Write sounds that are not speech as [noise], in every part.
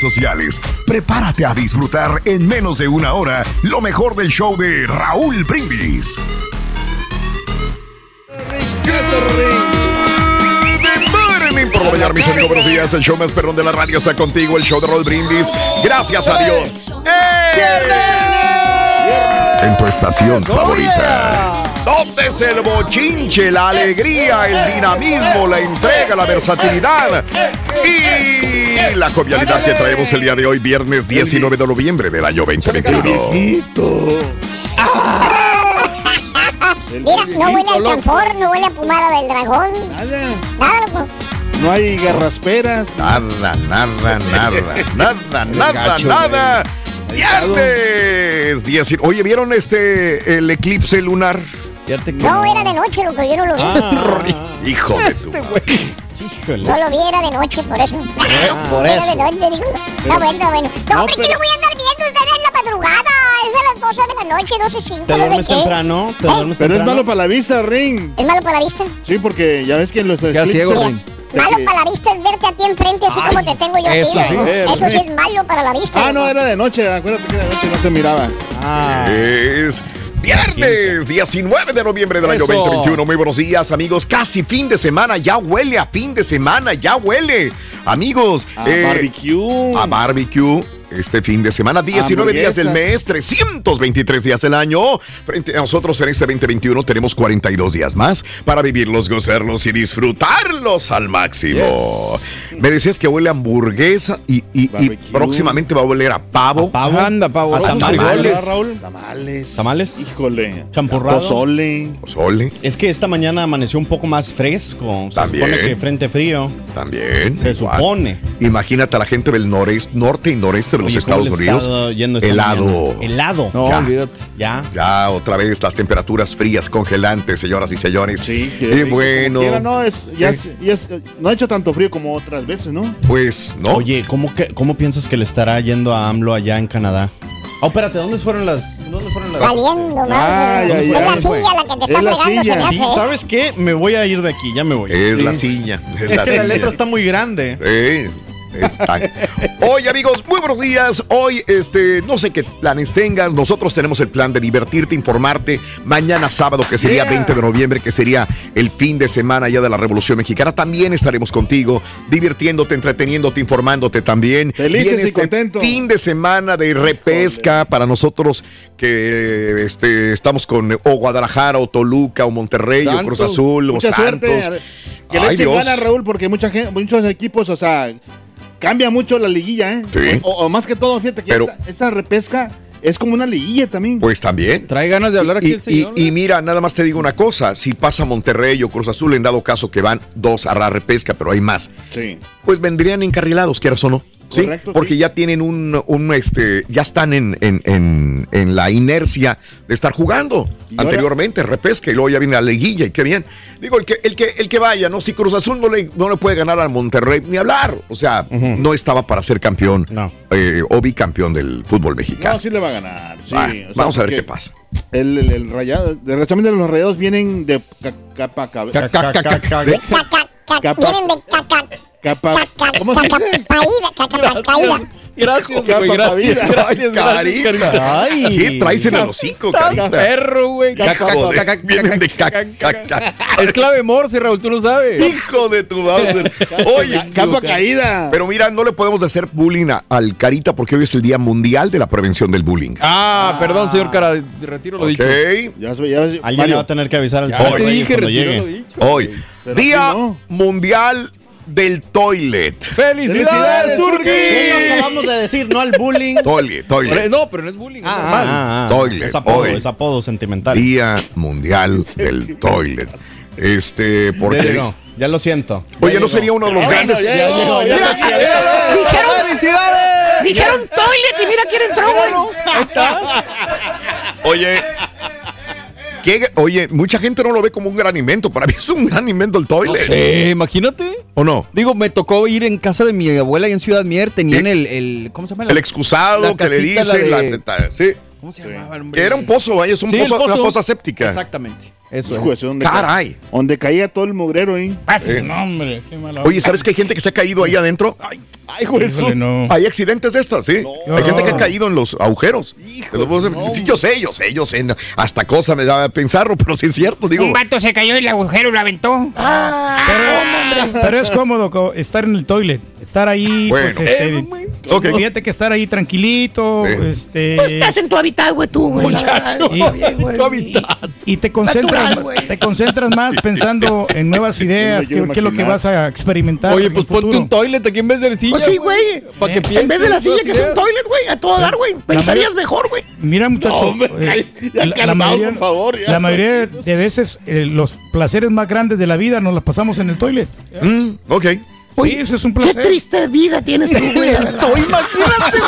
sociales. Prepárate a disfrutar en menos de una hora lo mejor del show de Raúl Brindis. por mañana, mis amigos, buenos días. El show más perrón de la radio está contigo, el show de Raúl Brindis. Gracias a Dios. En tu estación favorita. ¿Dónde es el bochinche, la alegría, el dinamismo, la entrega, la versatilidad y la jovialidad que traemos el día de hoy, viernes 19 de noviembre del año 2021? Mira, no huele al canfor, no huele a pomada del dragón. Nada. Nada, loco. No hay garrasperas. Nada, nada, nada, [laughs] nada, nada, nada. Viernes 10. Oye, ¿vieron este el eclipse lunar? No, era de noche, loco, yo no lo vi. Ah, [laughs] hijo de tu. Este No lo vi, era de noche, por eso. [laughs] por [laughs] era eso. de noche, digo. No, bueno, bueno. No, hombre, pero- que lo voy a andar viendo ustedes en la madrugada. Es a las 12 de la noche, 12.05. ¿Te no sé duermes qué. temprano? ¿Te ¿Eh? duermes Pero es malo para la vista, Ring. ¿Es malo para la vista? Sí, porque ya ves que los eclipses... ciego, Ring. Malo para la vista es verte a ti enfrente, así como te tengo yo eso aquí. sí. ¿no? Eso sí Sí. es malo para la vista. Ah, no, era de noche. Acuérdate que de noche no se miraba. Ah, Es viernes 19 de noviembre del año Eso. 2021. Muy buenos días, amigos. Casi fin de semana. Ya huele a fin de semana. Ya huele. Amigos. A eh, barbecue. A barbecue. Este fin de semana, 19 días del mes, 323 días del año. Frente a nosotros en este 2021 tenemos 42 días más para vivirlos, gozarlos y disfrutarlos al máximo. Me decías que huele a hamburguesa y, y- y próximamente va a oler a pavo. pavo. Anda, pavo. A tamales. Raúl? Tamales. ¿Tamales? Híjole. Champurrado. Pozole. Pozole, Es que esta mañana amaneció un poco más fresco. Se También. supone que frente frío. también. Se igual. supone. Imagínate a la gente del noreste, norte y noreste de los Oye, ¿cómo Estados Unidos. helado. mañana? Helado. No, Ya. olvídate. Ya. Ya otra vez las temperaturas frías, congelantes, señoras y señores. Sí, Y rico, bueno, quiera, no, es, ya, ¿Qué? es- ya es- no ha hecho tanto frío como otras veces, ¿no? pues no. Oye, ¿cómo, que, ¿cómo piensas que le estará yendo a AMLO allá en Canadá? Oh, espérate, ¿dónde fueron las...? ¿Dónde fueron las...? Valiendo, más. Ah, ya, es ya, la ya fue. silla la que te Es está la pegando, se silla. me Sí, hace, ¿eh? ¿sabes qué? Me voy a ir de aquí, ya me voy. es Sí. la silla. Es Es la que la silla. letra está muy grande. Sí, Oye amigos, muy buenos días. Hoy, este, no sé qué planes tengas. Nosotros tenemos el plan de divertirte, informarte. Mañana sábado, que sería Yeah. 20 de noviembre, que sería el fin de semana ya de la Revolución Mexicana. También estaremos contigo, divirtiéndote, entreteniéndote, informándote también. Felices Viene y este contentos. Fin de semana de repesca para nosotros que este, estamos con o Guadalajara, o Toluca, o Monterrey, o Cruz Azul, o mucha Santos. suerte. Que le echen ganas, Raúl, porque mucha gente, muchos equipos, o sea, cambia mucho la liguilla, ¿eh? Sí. O, o más que todo, fíjate que Pero- esta, esta repesca es como una liguilla también. Pues también. Trae ganas de hablar aquí Y, el señor. y- y mira, nada más te digo una cosa, si pasa Monterrey o Cruz Azul, en dado caso que van dos a la repesca, pero hay más, sí. pues vendrían encarrilados, quieras o no. ¿Sí? Correcto, Porque sí. ya tienen un, un, este, ya están en, en, en, en la inercia de estar jugando Y ahora- anteriormente, repesca, y luego ya viene la liguilla, y qué bien. Digo, el que, el que, el que vaya, ¿no? Si Cruz Azul no le, no le puede ganar al Monterrey ni hablar. O sea, no estaba para ser campeón No. eh, o bicampeón del fútbol mexicano. No, sí le va a ganar. sí. Ah, O sea, vamos a ver qué pasa. El, el, el rayado, el de los rayados vienen de ca- capa vienen de caca. capa. ¿Cómo se dice? caída, caída. Gracias, güey, gracias, gracias, carita. Ay. ¿Qué traes en el hocico, carita? perro, güey. Vienen de. Es clave Morse, Raúl, tú lo sabes. Hijo de tu Bowser. Oye, Capa caída. pero mira, no le podemos hacer bullying a- al Carita porque hoy es el Día Mundial de la Prevención del Bullying. Ah, perdón, señor Cara, retiro lo Ok. dicho. Ya, Alguien le va a tener que avisar al Ya señor te Reyes dije, cuando retiro llegue. lo dicho. Hoy, Pero Día no. Mundial del Toilet. ¡Felicidades, ¡Felicidades, Turki! ¿Qué no acabamos de decir? No al bullying. Toilet, toilet. No, pero no es bullying, es Ah, normal. ah, ah. Toilet, Es apodo, hoy. es apodo sentimental. Día Mundial del Toilet. Este, Ya porque. llegó, ya lo siento. Oye, no sería uno de los grandes. ya llegó, ya Mira, llegó. dijeron felicidades. Dijeron toilet y mira quién entró, güey. Oye. ¿Qué- oye, mucha gente no lo ve como un gran invento. Para mí es un gran invento el toilet. Sí, imagínate. ¿O no? Digo, me tocó ir en casa de mi abuela ahí en Ciudad Mier. Tenían el, el. ¿Cómo se llama? El excusado la que le casita, dicen. La de- la- sí. ¿Cómo se llamaba, hombre? Que era un pozo, vaya, es un Sí, el pozo, una pozo. fosa séptica. Exactamente. Eso Hijo es. su, donde Caray. ca- Donde caía todo el mugrero ahí. Ah, sí, Eh. no, hombre, qué mala Oye, ¿sabes que hay gente que se ha caído ahí adentro? Ay, hijo de su- Híjole, no. Hay accidentes de estos, sí. hay gente que ha no. caído en los agujeros. Hijo Los no. Sí, yo sé, yo sé, yo sé. no, Hasta cosa me da a pensarlo, pero sí es cierto, digo. Un vato se cayó en el agujero y lo aventó. Pero, pero es cómodo co- estar en el toilet, estar ahí, Bueno. pues, este, Ok. fíjate que estar ahí tranquilito, Sí. este, Pues estás en tu hábitat, güey, tú, güey. Muchacho. Y- Está bien, güey. Tu hábitat. y te concentras, Te concentras más pensando en nuevas ideas, qué es lo que vas a experimentar. Oye, pues ponte un toilet aquí en vez de la silla. Pues sí, güey. Para que Eh, pienses En vez de la silla, que es un toilet, güey. A todo dar, güey. Pensarías mejor, güey. Mira, muchachos, hombre, eh, la, mayoría, por favor, ya. la mayoría de veces eh, los placeres más grandes de la vida nos los pasamos en el toilet. Mm, Sí, eso es un Qué placer. triste vida tienes tú, güey. Imagínate,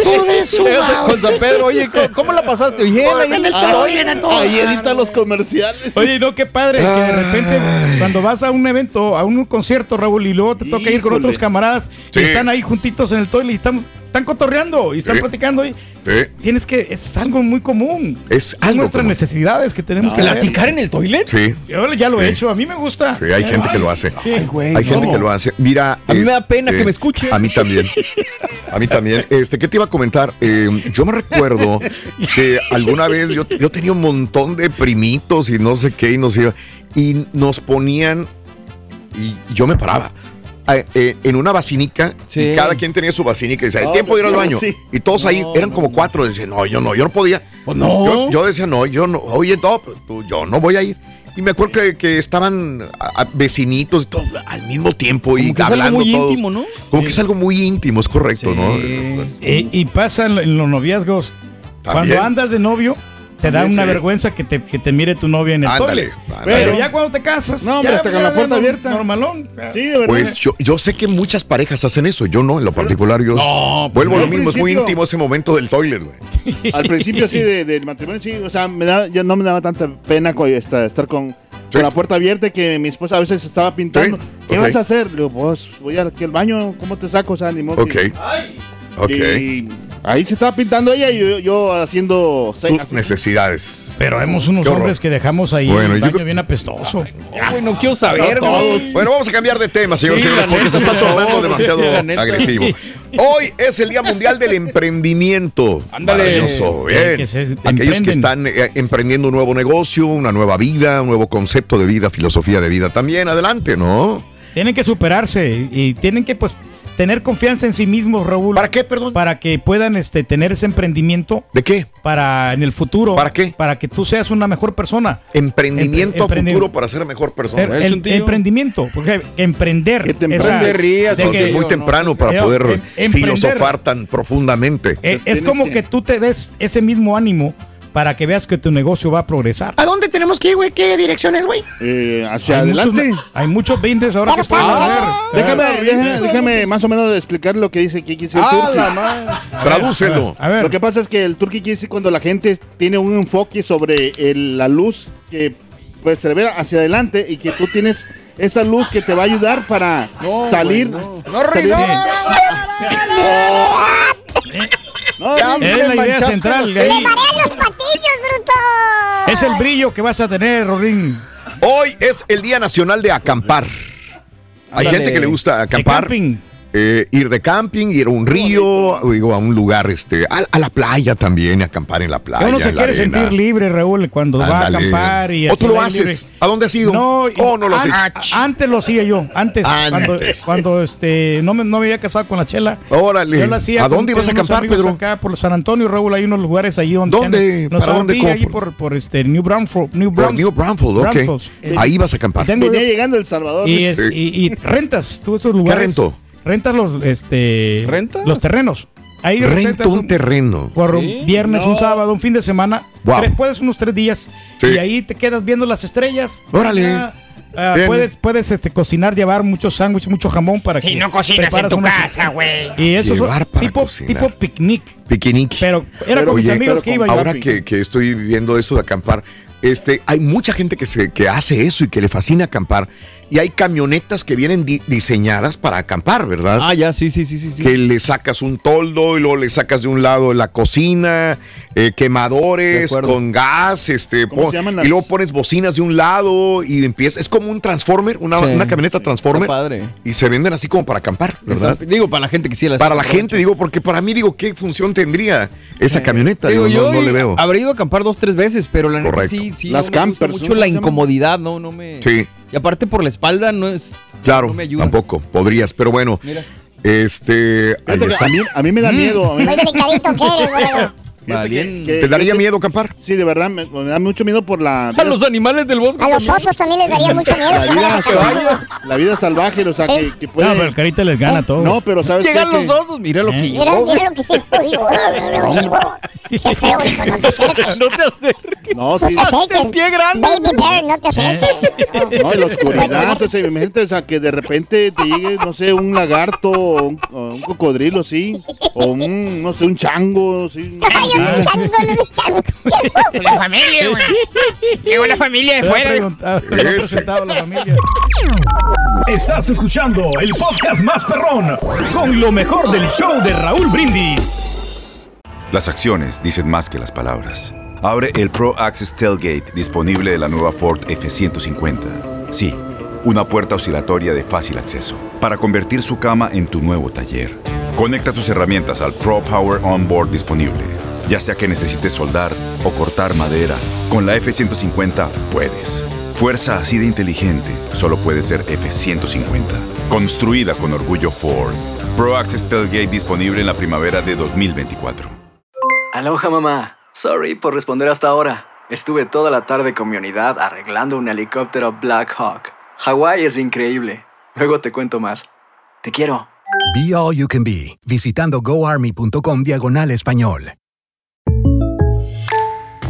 Hijo de su. Con San Pedro, oye, ¿cómo, cómo la pasaste? Bien, ahí En el Ah, toilet, a todo Ahí edita los comerciales. Oye, no, qué padre, que de repente cuando vas a un evento, a un concierto, Raúl, y luego te toca ir con otros camaradas Sí. y están ahí juntitos en el toilet y están, están cotorreando y están Sí. platicando. Y Sí. tienes que, es algo muy común. Es Son algo nuestras común. necesidades que tenemos que hacer. ¿Platicar en el toilet? Sí, Yo ya lo he hecho, a mí me gusta. sí, hay gente que lo hace. Ay, güey. Hay no. gente que lo hace. Mira. A mí me da este, pena que me escuche. A mí también. A mí también. Este, ¿qué te iba a comentar? Eh, yo me recuerdo que alguna vez yo, yo tenía un montón de primitos y no sé qué, y nos iba. Y nos ponían. Y yo me paraba. Eh, eh, en una vacinica, Sí. y cada quien tenía su vacinica y decía, el tiempo de ir al baño. sí. Y todos ahí, eran como cuatro, decían, no, yo no, yo no podía. Pues no. Yo, yo decía, no, yo no, oye, no, pues, tú, yo no voy a ir. Y me acuerdo que, que estaban a- a vecinitos y todo, al mismo tiempo y Como que es algo hablando muy todos. íntimo, ¿no? Como que es algo muy íntimo, es correcto, ¿no? Y, y pasa en, en los noviazgos. También. Cuando andas de novio, te da una sí. vergüenza que te, que te mire tu novia en el Ándale, ándale. Pero ya cuando te casas, No, hombre, ya, hasta con la puerta abierta. Normalón. Sí, de verdad. Pues yo, yo sé que muchas parejas hacen eso, yo no, en lo particular yo No, vuelvo a lo al mismo, es muy íntimo ese momento del toilet, güey. [laughs] Al principio sí, de- del matrimonio sí, o sea, me da, ya no me daba tanta pena estar con, Sí. con la puerta abierta que mi esposa a veces estaba pintando. Sí, ¿Qué vas a hacer? Le digo, pues voy aquí al baño, ¿cómo te saco? O sea, ni modo Ok. que- Ok. Y ahí se estaba pintando ella y yo, yo haciendo Tus señas. necesidades. Pero vemos unos hombres que dejamos ahí Bueno, el baño bien apestoso. Güey, no quiero saber, No, güey. todos. Bueno, vamos a cambiar de tema, señor, Sí, señores, porque se está tornando demasiado agresivo. Hoy es el Día Mundial del Emprendimiento. Ándale. Bien. que Aquellos que están eh, emprendiendo un nuevo negocio, una nueva vida, un nuevo concepto de vida, filosofía de vida también. Adelante, ¿no? Tienen que superarse y tienen que pues tener confianza en sí mismos, Raúl. ¿Para qué, perdón? Para que puedan este, tener ese emprendimiento ¿De qué? para en el futuro. ¿Para qué? Para que tú seas una mejor persona. Emprendimiento Empre- a emprendi- futuro para ser mejor persona. El, Es el- un tío. emprendimiento, porque emprender. Que te emprenderías, que- es muy no, temprano para poder em- filosofar tan profundamente. eh, es como que- que tú te des ese mismo ánimo para que veas que tu negocio va a progresar. ¿A dónde tenemos que ir, güey? ¿Qué direcciones, güey? Eh, hacia Hay adelante. muchos- hay muchos business ahora que Pero pueden está- hacer. Déjame, déjame, déjame más o menos explicar lo que dice Kiki. El Ah, turqui. la madre. Tradúcelo. A ver, Lo que pasa es que el turqui quiere decir cuando la gente tiene un enfoque sobre el- la luz que pues se ve hacia adelante y que tú tienes esa luz que te va a ayudar para No, salir. güey, no. No, salir- no, no, no, No, Ya, sí. es me la idea Es el brillo que vas a tener, Rorín. Hoy es el Día Nacional de Acampar. Hay Ándale. gente que le gusta acampar. camping. Eh, ir de camping, ir a un río, o digo, a un lugar, este, a, a la playa también, acampar en la playa. Uno se quiere arena. sentir libre, Raúl, cuando va a acampar y ¿O así tú lo haces? libre. ¿A dónde has ido? No, ¿O no lo has an- hecho? Antes lo hacía yo, antes, cuando, Antes. cuando este, no, me, no me había casado con la chela. Órale. Yo lo hacía ¿A dónde ibas a acampar, Pedro? Acá por San Antonio, Raúl, hay unos lugares ahí donde... ¿Dónde? Los ¿Para dónde? Ahí por, por este, New Braunfels. New, Braunfels, ok. Eh, Ahí vas a acampar. Venía llegando El Salvador. y, dice. es- y- y rentas tú esos lugares. rento? Rentas los, este, ¿Rentas? los terrenos. Ahí Rento un terreno. por un Sí, viernes, un sábado, un fin de semana. Wow. Tres- puedes unos tres días. Sí. Y ahí te quedas viendo las estrellas. Órale. Ya, ah, puedes puedes este, cocinar, llevar muchos sándwiches, mucho jamón para Si que no cocinas en tu casa, güey. Y eso es tipo, cocinar. tipo picnic. Picnic. Pero era Pero, con mis amigos que iba yo. Ahora que, que estoy viendo esto de acampar, este, hay mucha gente que, se, que hace eso y que le fascina acampar. Y hay camionetas que vienen di- diseñadas para acampar, ¿verdad? Ah, ya, sí, sí, sí, sí. sí. que le sacas un toldo y luego le sacas de un lado la cocina, eh, quemadores con gas, este, ¿Cómo pon- se llaman y las- luego pones bocinas de un lado y empieza, es como un transformer, una, Sí. una camioneta transformer padre. y se venden así como para acampar, ¿verdad? Está- digo, para la gente que sí la Para la gente, digo, porque para mí, digo, ¿qué función tendría esa camioneta? Digo, yo no le veo. habré ido a acampar dos, tres veces, pero la neta Correcto. sí, sí. Las no me gusta campers, mucho ¿no? la incomodidad, no, no me. Sí, Y aparte por la espalda no es. claro, No me ayuda. tampoco, podrías, pero bueno, Mira. este, ahí está. a, mí, a mí me da miedo. a mí- eres, que- Valiente. que- ¿Te daría miedo acampar? Sí, de verdad, me, me da mucho miedo por la A los animales del bosque. A los osos también les daría mucho miedo. la vida, que salvaje, la vida salvaje, o sea, que, que puede... No, pero el carita les gana todo. No, pero ¿sabes qué? Llegan Que- los osos, mira lo que Eh. Mira, llegó. mira lo que digo, digo. Qué feo, hijo, no te acerques. [laughs] No te acerques. No, sí. No te acerques. Pie grande. Baby bear, no te acerques. No, en la oscuridad, entonces imagínate, o sea, que de repente te llegue, no sé, un lagarto o un, o un cocodrilo, sí, o un, no sé, un chango, sí. Chango. La familia, güey. Llegó la familia de fuera. la familia. Estás escuchando el podcast más perrón con lo mejor del show de Raúl Brindis. Las acciones dicen más que las palabras. Abre el Pro Access Tailgate disponible de la nueva Ford F-150. Sí, una puerta oscilatoria de fácil acceso para convertir su cama en tu nuevo taller. Conecta tus herramientas al Pro Power Onboard disponible. Ya sea que necesites soldar o cortar madera, con la F-150 puedes. Fuerza así de inteligente solo puede ser F-150. Construida con orgullo Ford. Pro Access Tailgate disponible en la primavera de 2024. Aloha mamá. Sorry por responder hasta ahora. Estuve toda la tarde con mi unidad arreglando un helicóptero Black Hawk. Hawái es increíble. Luego te cuento más. Te quiero. Be All You Can Be, visitando goarmy.com diagonal español.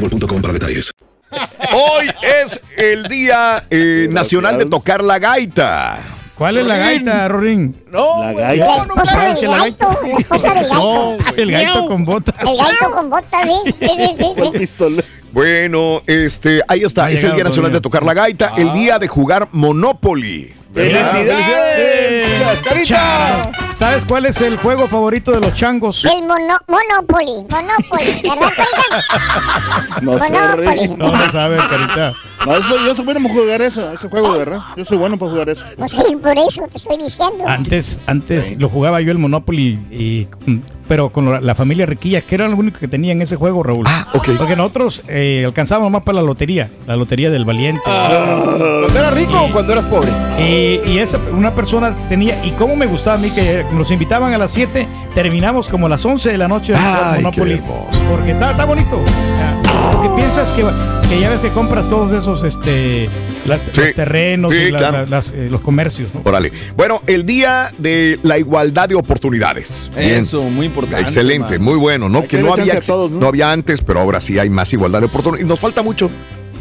boostmobile.com para detalles. [laughs] Hoy es el Día eh, Nacional de Tocar la Gaita. ¿Cuál es la gaita, Rorín? No, La gaita. La no, no, esposa ¿sabes del que la gaito, la esposa del gaito. El gaito con botas. El gaito con botas, sí. Sí, sí. Bueno, este, ahí está. Ha es el Día Nacional de tocar la gaita, el día de jugar Monopoly. ¡Felicidades! ¡Carita! ¿Sabes cuál es el juego favorito de los changos? El mono, Monopoly. Monopoly. ¿Verdad, Carita? No sé, Monopoly. Rey. No, no sabes, carita. No, eso- yo soy bueno para jugar eso, ese juego, de verdad. Yo soy bueno para jugar eso. Pues sí, por eso te estoy diciendo. Antes, antes lo jugaba yo el Monopoly, y, mm, pero con la, la familia Riquilla, que era lo único que tenía en ese juego, Raúl. Ah, ok. Porque nosotros eh, alcanzábamos más para la lotería, la lotería del valiente. ¿Cuando eras rico o cuando eras pobre? Y, y esa, una persona tenía, y cómo me gustaba a mí que nos invitaban a las 7, terminamos como a las 11 de la noche Ay, Monopoly. Porque está, está bonito. Porque piensas que, que ya ves que compras todos esos este, las- Sí, los terrenos sí, y la- claro. la- las, eh, los comercios. ¿no? Órale. Bueno, el día de la igualdad de oportunidades. Bien. Eso, muy importante. Excelente, man. muy bueno, ¿no? Hay Que que no había, todos, ¿no? no había antes, pero ahora sí hay más igualdad de oportunidades. Y nos falta mucho.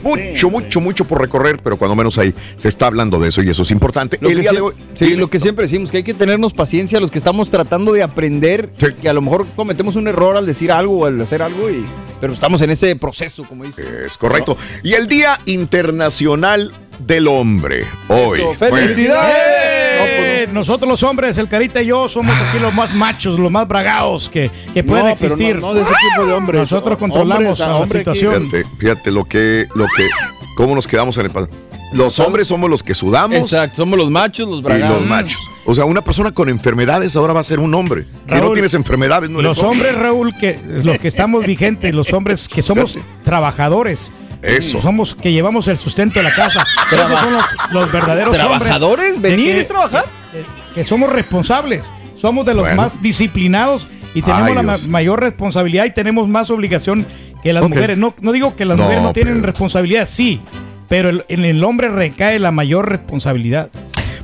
Mucho, mucho, mucho por recorrer, pero cuando menos ahí se está hablando de eso y eso es importante. Lo el que día de hoy. sí, lo que siempre decimos, que hay que tenernos paciencia los que estamos tratando de aprender, que a lo mejor cometemos un error al decir algo o al hacer algo, y, pero estamos en ese proceso, como dice. Es correcto. Y el Día Internacional del Hombre. Hoy. Eso, Bueno, ¡Felicidades! Nosotros los hombres, el Carita y yo, somos aquí los más machos, los más bragados que, que pueden No, pero existir. no, no de ese tipo de hombres. Nosotros controlamos Hombres, a la hombre, situación. Fíjate, fíjate lo que, lo que, cómo nos quedamos en el pasado. Los hombres somos los que sudamos Exacto, somos los machos, los y bragados. los machos. O sea, una persona con enfermedades ahora va a ser un hombre. Si no Raúl, tienes enfermedades, no eres Los hombres, Raúl, que los que estamos vigentes, los hombres que somos Fíjate. trabajadores. Eso. Somos que llevamos el sustento de la casa. Esos son los, los verdaderos ¿Trabajadores? hombres. de ¿Venir que- es trabajar? Que somos responsables. Somos de los Bueno. más disciplinados y tenemos Ay, la ma- mayor responsabilidad y tenemos más obligación que las mujeres. No, no digo que las No, mujeres no tienen responsabilidad, sí, pero el- en el hombre recae la mayor responsabilidad.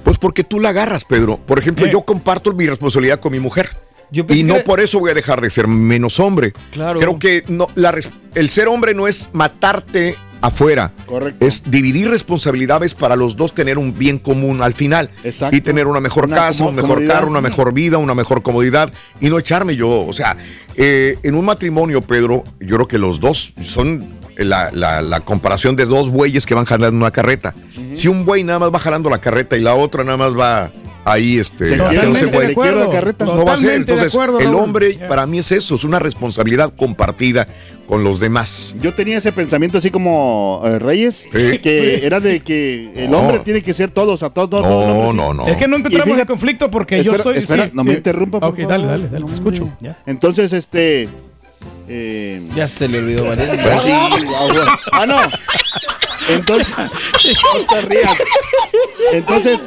Pues porque tú la agarras, Pedro. Por ejemplo, Eh. yo comparto mi responsabilidad con mi mujer. Yo pensé Y no que- por eso voy a dejar de ser menos hombre. Claro. Creo que no, la el ser hombre no es matarte afuera. Correcto. Es dividir responsabilidades para los dos tener un bien común al final. Exacto. Y tener una mejor Una casa, un mejor comodidad. carro, una mejor vida, una mejor comodidad. Y no echarme yo. O sea, eh, en un matrimonio, Pedro, yo creo que los dos son la, la- la comparación de dos bueyes que van jalando una carreta. Si un buey nada más va jalando la carreta y la otra nada más va ahí, este, Se haciéndose Totalmente buey, de acuerdo. carreta. pues no va a ser. Totalmente de Entonces, acuerdo, el hombre para mí es eso, es una responsabilidad compartida con los demás. Yo tenía ese pensamiento así como eh, Reyes, que era de que el No. hombre tiene que ser todos, a todos, todos, todos, No, no, no. Es que no encontramos Y fíjate- el conflicto porque yo estoy. espera, sí, no sí. me interrumpa, por Ok, favor. dale, dale, dale, No, te escucho. ya. Entonces, este... eh, Ya se le olvidó, ¿vale? pues sí, [laughs] ah, bueno. Ah, no. Entonces, [laughs] no te rías. Entonces,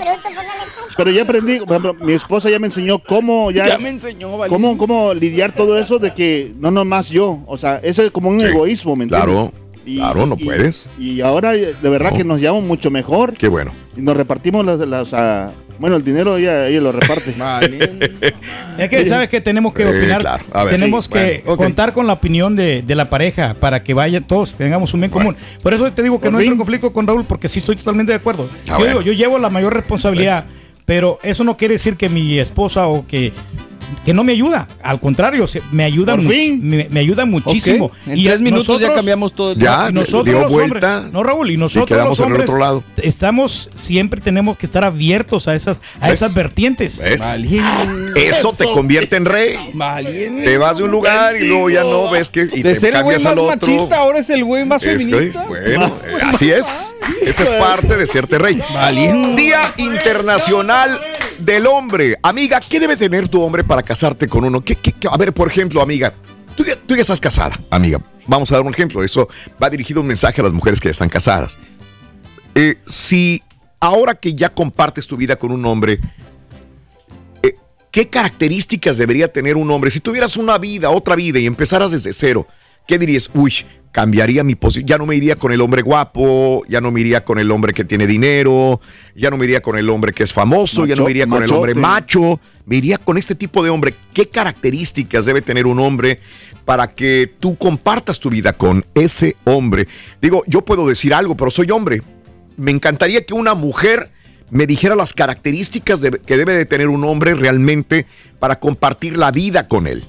pero ya aprendí, por ejemplo, mi esposa ya me enseñó cómo ya, Ya me enseñó, ¿vale? cómo, cómo lidiar todo eso de que no nomás yo, o sea, eso es como un Sí, egoísmo, ¿me entiendes? claro, claro, no puedes. Y ahora de verdad No. que nos llevamos mucho mejor Qué bueno. y nos repartimos las, las ah, bueno, el dinero ella, ella lo reparte. [laughs] Es que, ¿sabes que Tenemos que Sí, opinar. claro. A ver, tenemos sí, que bueno, contar con la opinión de, de la pareja para que vayan todos, tengamos un bien común. Por eso te digo que Por no entro en conflicto con Raúl, porque sí estoy totalmente de acuerdo. Yo bueno. digo, yo llevo la mayor responsabilidad, pero eso no quiere decir que mi esposa o que que no me ayuda, al contrario, se- me ayuda, Por much- fin. me, me ayuda muchísimo. Ok, En tres minutos ya cambiamos todo el Ya, y nosotros dio los vuelta hombres, no Raúl, y nosotros quedamos los en el hombres otro lado. estamos siempre tenemos que estar abiertos a esas a ¿Ves? esas vertientes. Eso te convierte en rey. Valiente. Te vas de un lugar y luego ya no ves que y De te ser el güey más machista, ahora es el güey más Es que, feminista. bueno, [laughs] así es. Esa es parte de serte rey. Valiente. Día Internacional del Hombre. Amiga, ¿qué debe tener tu hombre para casarte con uno? A ver, por ejemplo, amiga, tú ya, tú estás casada, amiga. Vamos a dar un ejemplo. Eso va dirigido un mensaje a las mujeres que ya están casadas. Eh, si ahora que ya compartes tu vida con un hombre, eh, ¿qué características debería tener un hombre? Si tuvieras una vida, otra vida y empezaras desde cero, ¿qué dirías? Uy, cambiaría mi posición. Ya no me iría con el hombre guapo, ya no me iría con el hombre que tiene dinero, ya no me iría con el hombre que es famoso, ya no me iría con el hombre macho, me iría con este tipo de hombre. ¿Qué características debe tener un hombre para que tú compartas tu vida con ese hombre? Digo, yo puedo decir algo, pero soy hombre. Me encantaría que una mujer me dijera las características de- que debe de tener un hombre realmente para compartir la vida con él.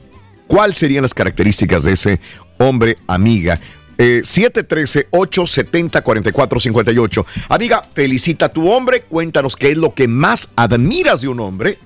¿Cuáles serían las características de ese hombre amiga? Eh, 713-870-4458. Amiga, felicita a tu hombre. Cuéntanos qué es lo que más admiras de un hombre.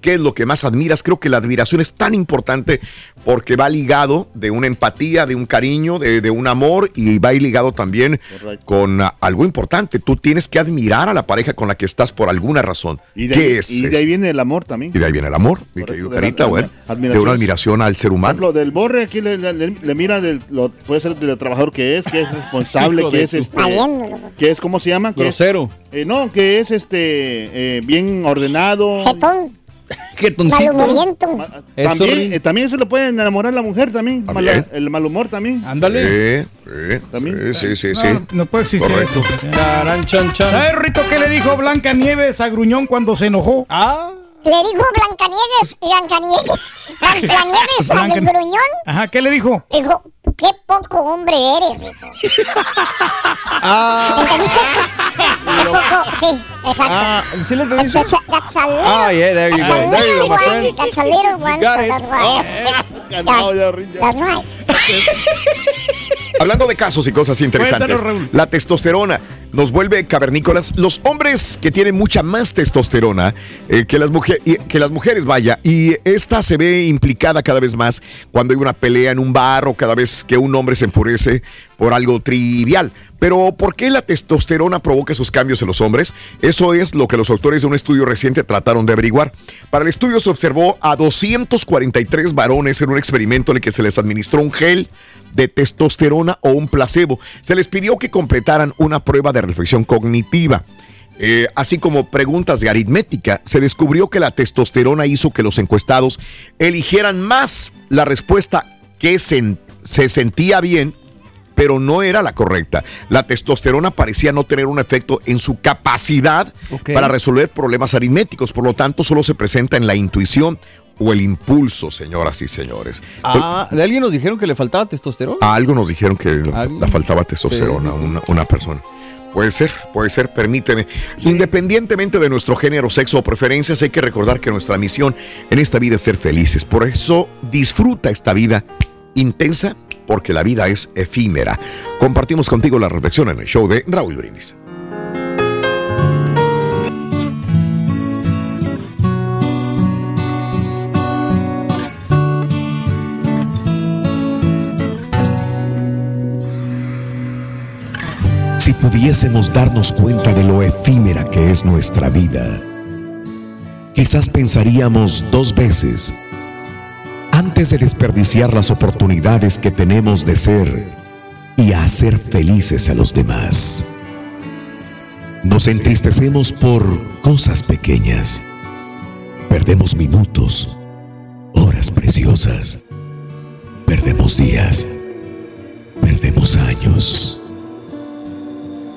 ¿Qué es lo que más admiras? Creo que la admiración es tan importante porque va ligado de una empatía, de un cariño, de, de un amor y va ligado también con algo importante. Tú tienes que admirar a la pareja con la que estás por alguna razón. Y de, ¿Qué ahí, es? y de ahí viene el amor también. Y de ahí viene el amor, mi querido de Carita, de la bueno, de admiración. una admiración al ser Por humano. ejemplo, del borre aquí le, le- le mira del, lo, puede ser del trabajador que es, que es responsable, [laughs] que es este, que es cómo se llama, que es- Grosero. eh, no, que es este eh, bien ordenado. Jetón. [laughs] Jetoncito. Malhumoriento. Eso, También, eh, también se le puede enamorar a la mujer también, el mal humor también. Ándale. Sí, sí, También. sí, sí, sí. No, no puede existir Correcto. eso. Charan, chan, chan. ¿Sabes, Rito, qué le dijo Blanca Nieves a Gruñón cuando se enojó? Ah. Le dijo Blancanieves, Blancanieves, [laughs] Blancanieves al Blanca- gruñón. Ajá, ¿qué le dijo? Dijo, qué poco hombre eres, dijo. Ah. ¿Entendiste? [laughs] Poco, sí, exacto. Ah, ¿sí That's entendiste? a, that's a little, Ah, yeah, there you go. There you go, my friend. That's a little one, got so it. that's why. [laughs] That's right. [laughs] Hablando de casos y cosas interesantes, la testosterona nos vuelve cavernícolas. Los hombres que tienen mucha más testosterona eh, que, las mujer- que las mujeres, vaya, y esta se ve implicada cada vez más cuando hay una pelea en un bar o cada vez que un hombre se enfurece por algo trivial. Pero ¿por qué la testosterona provoca esos cambios en los hombres? Eso es lo que los autores de un estudio reciente trataron de averiguar. Para el estudio se observó a 243 varones en un experimento en el que se les administró un gel de testosterona o un placebo. Se les pidió que completaran una prueba de reflexión cognitiva. Eh, así como preguntas de aritmética, se descubrió que la testosterona hizo que los encuestados eligieran más la respuesta que sen- se sentía bien pero no era la correcta. La testosterona parecía no tener un efecto en su capacidad para resolver problemas aritméticos, por lo tanto solo se presenta en la intuición o el impulso, señoras y señores. Ah, ¿de alguien nos dijeron que le faltaba testosterona? A algo nos dijeron que le faltaba testosterona Sí, sí, a sí. una, una persona. Puede ser, puede ser, permíteme. Independientemente de nuestro género, sexo o preferencias, hay que recordar que nuestra misión en esta vida es ser felices. Por eso disfruta esta vida intensa, porque la vida es efímera. Compartimos contigo la reflexión en el show de Raúl Brindis. Si pudiésemos darnos cuenta de lo efímera que es nuestra vida, quizás pensaríamos dos veces antes de desperdiciar las oportunidades que tenemos de ser y hacer felices a los demás. Nos entristecemos por cosas pequeñas. Perdemos minutos, horas preciosas. Perdemos días. Perdemos años.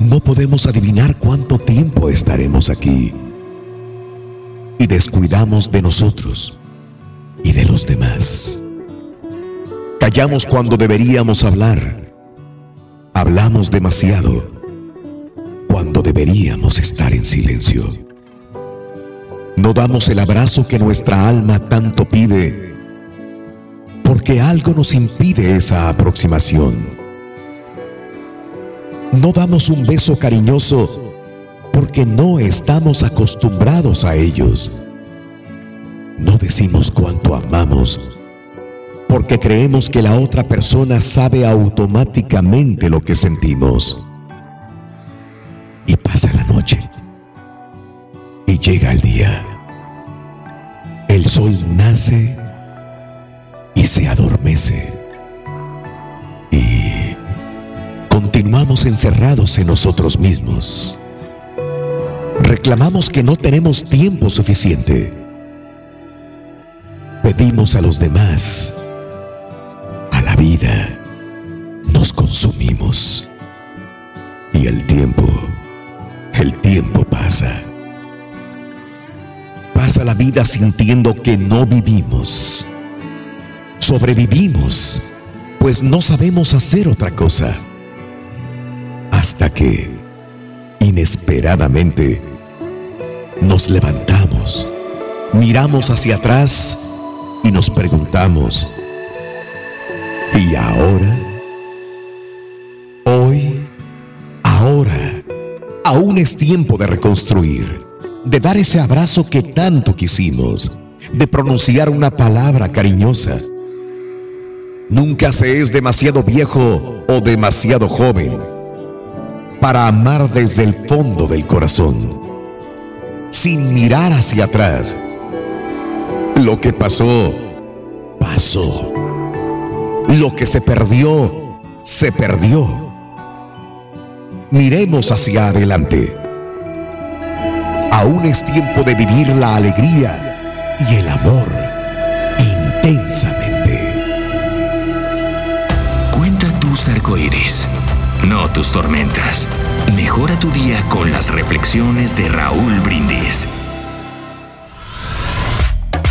No podemos adivinar cuánto tiempo estaremos aquí. Y descuidamos de nosotros y de los demás. Callamos cuando deberíamos hablar. Hablamos demasiado cuando deberíamos estar en silencio. No damos el abrazo que nuestra alma tanto pide porque algo nos impide esa aproximación. No damos un beso cariñoso porque no estamos acostumbrados a ellos. No decimos cuánto amamos porque creemos que la otra persona sabe automáticamente lo que sentimos. Y pasa la noche. Y llega el día. El sol nace y se adormece. Continuamos encerrados en nosotros mismos. Reclamamos que no tenemos tiempo suficiente. Pedimos a los demás, a la vida, nos consumimos. Y el tiempo, el tiempo pasa. Pasa la vida sintiendo que no vivimos. Sobrevivimos, pues no sabemos hacer otra cosa hasta que, inesperadamente, nos levantamos, miramos hacia atrás y nos preguntamos, ¿y ahora? Hoy, ahora, aún es tiempo de reconstruir, de dar ese abrazo que tanto quisimos, de pronunciar una palabra cariñosa. Nunca se es demasiado viejo o demasiado joven para amar desde el fondo del corazón, sin mirar hacia atrás. Lo que pasó, pasó. Lo que se perdió, se perdió. Miremos hacia adelante. Aún es tiempo de vivir la alegría y el amor intensamente. Cuenta tus arcoíris, no tus tormentas. Mejora tu día con las reflexiones de Raúl Brindis.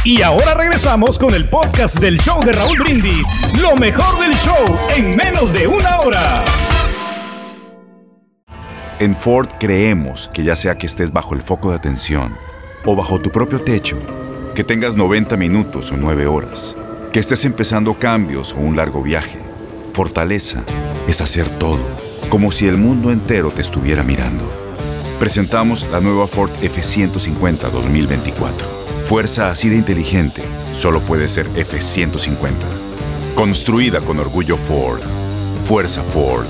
Y ahora regresamos con el podcast del show de Raúl Brindis. Lo mejor del show en menos de una hora. En Ford creemos que ya sea que estés bajo el foco de atención o bajo tu propio techo, que tengas 90 minutos o 9 horas, que estés empezando cambios o un largo viaje, fortaleza es hacer todo, como si el mundo entero te estuviera mirando. Presentamos la nueva Ford F150 2024. Fuerza así de inteligente solo puede ser F150. Construida con orgullo Ford. Fuerza Ford.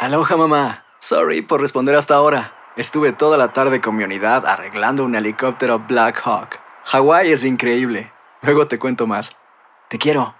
Aloha mamá. Sorry por responder hasta ahora. Estuve toda la tarde con mi unidad arreglando un helicóptero Black Hawk. Hawái es increíble. Luego te cuento más. Te quiero.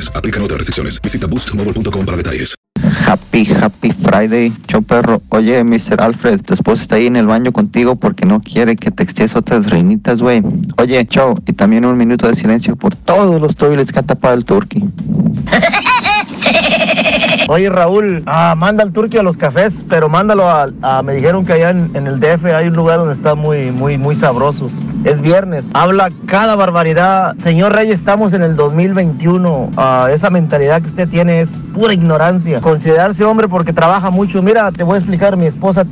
Aplican otras restricciones. Visita boostmobile.com para detalles. Happy, happy Friday, show perro. Oye, Mr. Alfred, tu esposa está ahí en el baño contigo porque no quiere que textees otras reinitas, güey. Oye, show, y también un minuto de silencio por todos los toilets que ha tapado el turkey. [laughs] Oye Raúl, ah, manda al turqui a los cafés, pero mándalo a, me dijeron que allá en, el DF hay un lugar donde está muy, muy, muy sabrosos. Es viernes, habla cada barbaridad. Señor Reyes, estamos en el 2021. Ah, esa mentalidad que usted tiene es pura ignorancia. Considerarse hombre porque trabaja mucho. Mira, te voy a explicar, mi esposa,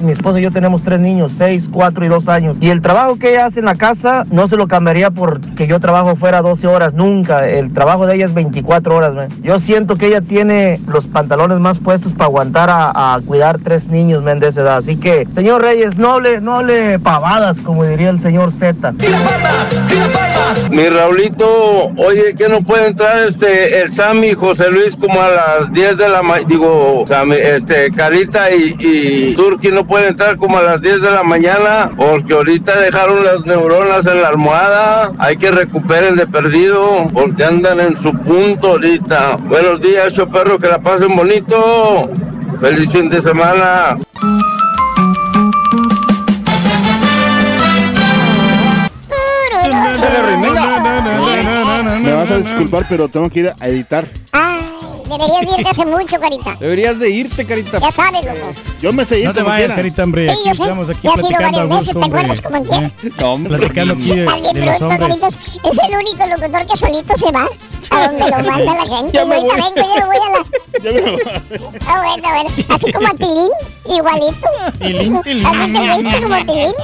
mi esposa y yo tenemos tres niños, seis, cuatro y dos años. Y el trabajo que ella hace en la casa no se lo cambiaría por que yo trabajo fuera 12 horas, nunca. El trabajo de ella es 24 horas, man. Yo siento que ella tiene los pantalones más puestos para aguantar a, cuidar tres niños, men. Así que, señor Reyes, no hable, no hable pavadas, como diría el señor Z. Mi Raulito, oye, que no puede entrar este el Sammy José Luis como a las 10 de la mañana, digo, Sammy, este Carita y, y no pueden entrar como a las 10 de la mañana, porque ahorita dejaron las neuronas en la almohada, hay que recuperen de perdido, porque andan en su punto ahorita. Buenos días, perro, que la pasen bonito. Feliz fin de semana. Me vas a disculpar, pero tengo que ir a editar. Ay, deberías irte hace mucho, Carita. Deberías de irte, Carita. Ya sabes, loco. Yo me sé ir No te como vayas, quiera. carita, hombre. Sí, Aquí yo sé. estamos aquí Ya has ido platicando a varias veces, ¿te acuerdas cómo en qué? Eh, No, hombre. Platicando aquí de, de los hombres. Caritas. Es el único locutor que solito se va a donde lo [laughs] manda la gente. Ya me Ahorita voy. vengo, yo me voy a la... [laughs] Ya me- Ah, bueno, bueno. Así como a Tilín, igualito. Tilín, Tilín. Así te fuiste como Tilín.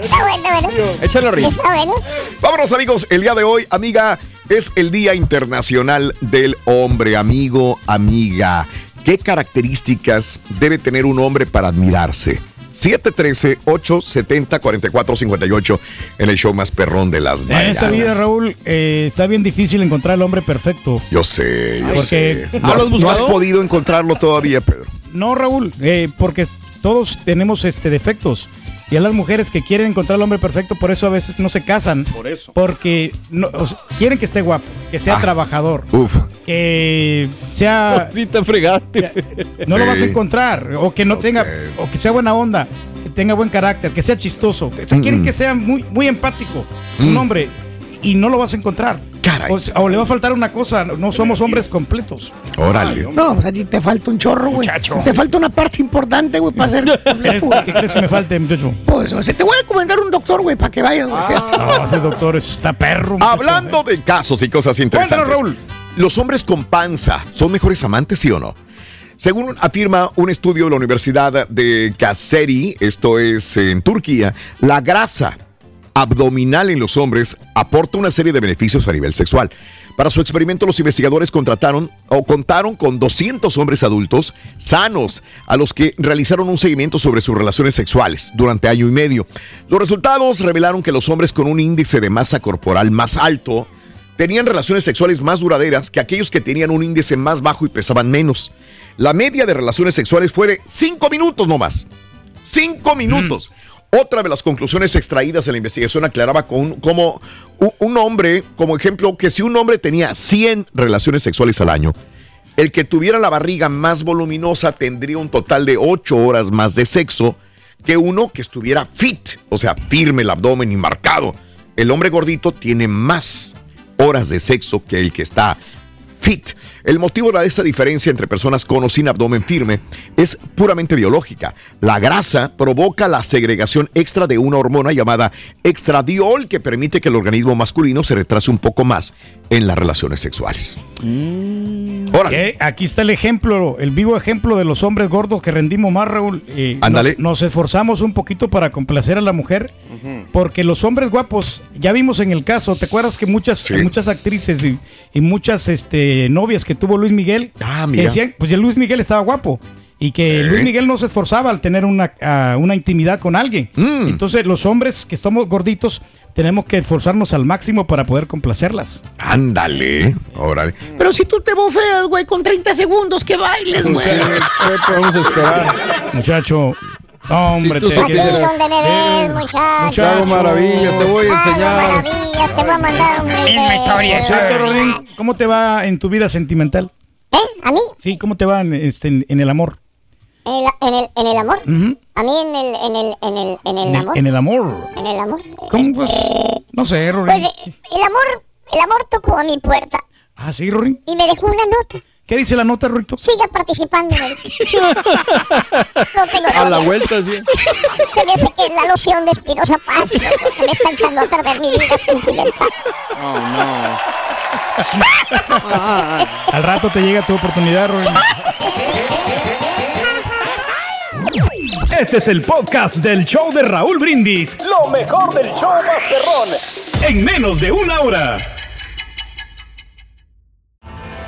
Está [laughs] bueno, bueno. Échalo, Rick. Está bueno. Vámonos amigos, el día de hoy, amiga, es el Día Internacional del Hombre, amigo, amiga. ¿Qué características debe tener un hombre para admirarse? 713-870-4458 en el show más perrón de las En mañanas. esta vida, Raúl, eh, está bien difícil encontrar al hombre perfecto. Yo sé, yo Porque- sé. ¿No No, has no has podido encontrarlo todavía, Pedro. No, Raúl, eh, porque todos tenemos este defectos. Y a las mujeres que quieren encontrar al hombre perfecto, por eso a veces no se casan. Por eso. Porque no- o sea, quieren que esté guapo, que sea Ah. trabajador, Uf. que sea... Sí, te fregaste. No lo vas a encontrar. O que no tenga, o que sea buena onda, que tenga buen carácter, que sea chistoso. O sea, quieren Mm. que sea muy, muy empático, un Mm. hombre, y no lo vas a encontrar. O, sea, o le va a faltar una cosa, no somos hombres completos. Órale. No, pues a ti te falta un chorro, güey. Te falta una parte importante, güey, para ser completo. [laughs] ¿Qué crees que me falte, muchacho? Pues, o sea, te voy a recomendar un doctor, güey, para que vayas, güey. fíjate. [laughs] No, ese doctor está perro. muchacho. Hablando de casos y cosas interesantes. Cuéntanos, Raúl. ¿Los hombres con panza son mejores amantes, sí o no? Según afirma un estudio de la Universidad de Kayseri, esto es en Turquía, la grasa abdominal en los hombres aporta una serie de beneficios a nivel sexual. Para su experimento, los investigadores contrataron o contaron con 200 hombres adultos sanos a los que realizaron un seguimiento sobre sus relaciones sexuales durante año y medio. Los resultados revelaron que los hombres con un índice de masa corporal más alto tenían relaciones sexuales más duraderas que aquellos que tenían un índice más bajo y pesaban menos. La media de relaciones sexuales fue de 5 minutos nomás. 5 minutos. Otra de las conclusiones extraídas en la investigación aclaraba como un hombre, como ejemplo, que si un hombre tenía 100 relaciones sexuales al año, el que tuviera la barriga más voluminosa tendría un total de 8 horas más de sexo que uno que estuviera fit, o sea, firme el abdomen y marcado. El hombre gordito tiene más horas de sexo que el que está fit. El motivo de esta diferencia entre personas con o sin abdomen firme es puramente biológica. La grasa provoca la segregación extra de una hormona llamada extradiol que permite que el organismo masculino se retrase un poco más en las relaciones sexuales. Órale. Ok, Aquí está el ejemplo, el vivo ejemplo de los hombres gordos que rendimos más, Raúl. Eh, Ándale. Nos, nos esforzamos un poquito para complacer a la mujer, porque los hombres guapos, ya vimos en el caso, ¿te acuerdas que muchas, muchas actrices y, y muchas este, novias que tuvo Luis Miguel Ah, mira. decían, pues ya Luis Miguel estaba guapo? Y que Luis Miguel no se esforzaba al tener una, una intimidad con alguien. Mm. Entonces los hombres que estamos gorditos tenemos que esforzarnos al máximo para poder complacerlas. Ándale. Órale. Pero si tú te bofeas, güey, con 30 segundos que bailes, güey. podemos esperar. Muchacho, no, hombre, tú te-. Aquí donde me ves, muchacho. Te hago maravillas, te voy a enseñar. maravillas, te voy a mandar un Misma historia. Por cierto, Rodín, ¿cómo te va en tu vida sentimental? ¿Eh? ¿A mí? Sí, ¿cómo te va en, este, en- en el amor? ¿En el, en el, en el amor? Ujú. ¿A mí en el, en el, en el, en el En amor? en el amor. ¿En el amor? ¿Cómo pues? No sé, Pues Rodín. eh, el amor, el amor tocó a mi puerta Ah, sí, Rodín. y me dejó una nota. ¿Qué dice la nota, Rito? Siga participando en el... [laughs] No tengo A la vuelta, sí. Se me hace que es la loción de Espinosa Paz, loco, que me está echando a perder mi vida sentimental. Al rato te llega tu oportunidad, Rodín. Este es el podcast del show de Raúl Brindis. Lo mejor del show Masterrón. En menos de una hora.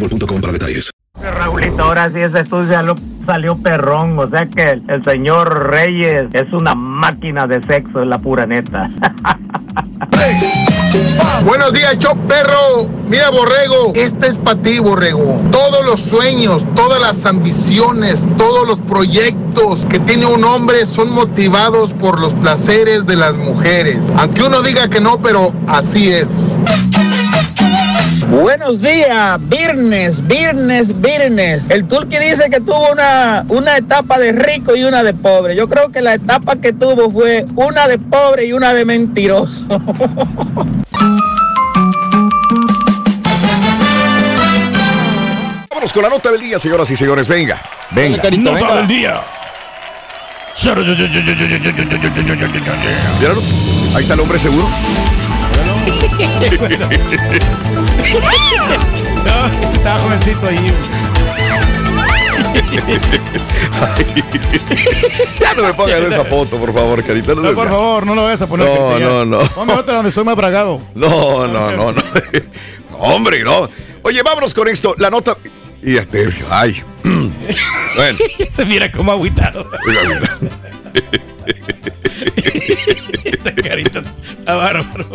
boostmobile.com para detalles. Raulito, ahora sí ese estudio ya lo- salió perrón. O sea que el, el señor Reyes es una máquina de sexo, es la pura neta. [laughs] Buenos días, show perro. Mira, Borrego, este es para ti, Borrego. Todos los sueños, todas las ambiciones, todos los proyectos que tiene un hombre son motivados por los placeres de las mujeres. Aunque uno diga que no, pero así es. Buenos días, viernes, viernes, viernes. El Turqui dice que tuvo una, una etapa de rico y una de pobre. Yo creo que la etapa que tuvo fue una de pobre y una de mentiroso. Vámonos con la nota del día, señoras y señores. Venga, venga. Nota del día. ¿Vieron? Ahí está el hombre seguro. No, estaba jovencito ahí. ya no me pongan esa foto, por favor, carita. No, No, por favor, no lo vayas a poner. No, no, no. Ponme otra donde soy más bragado. No, no, no, [laughs] no. Hombre, no. Oye, vámonos con esto. La nota. Y ya te. Ay. [clears throat] bueno. [laughs] Se mira como agüitado. [laughs] Carita, está bárbaro.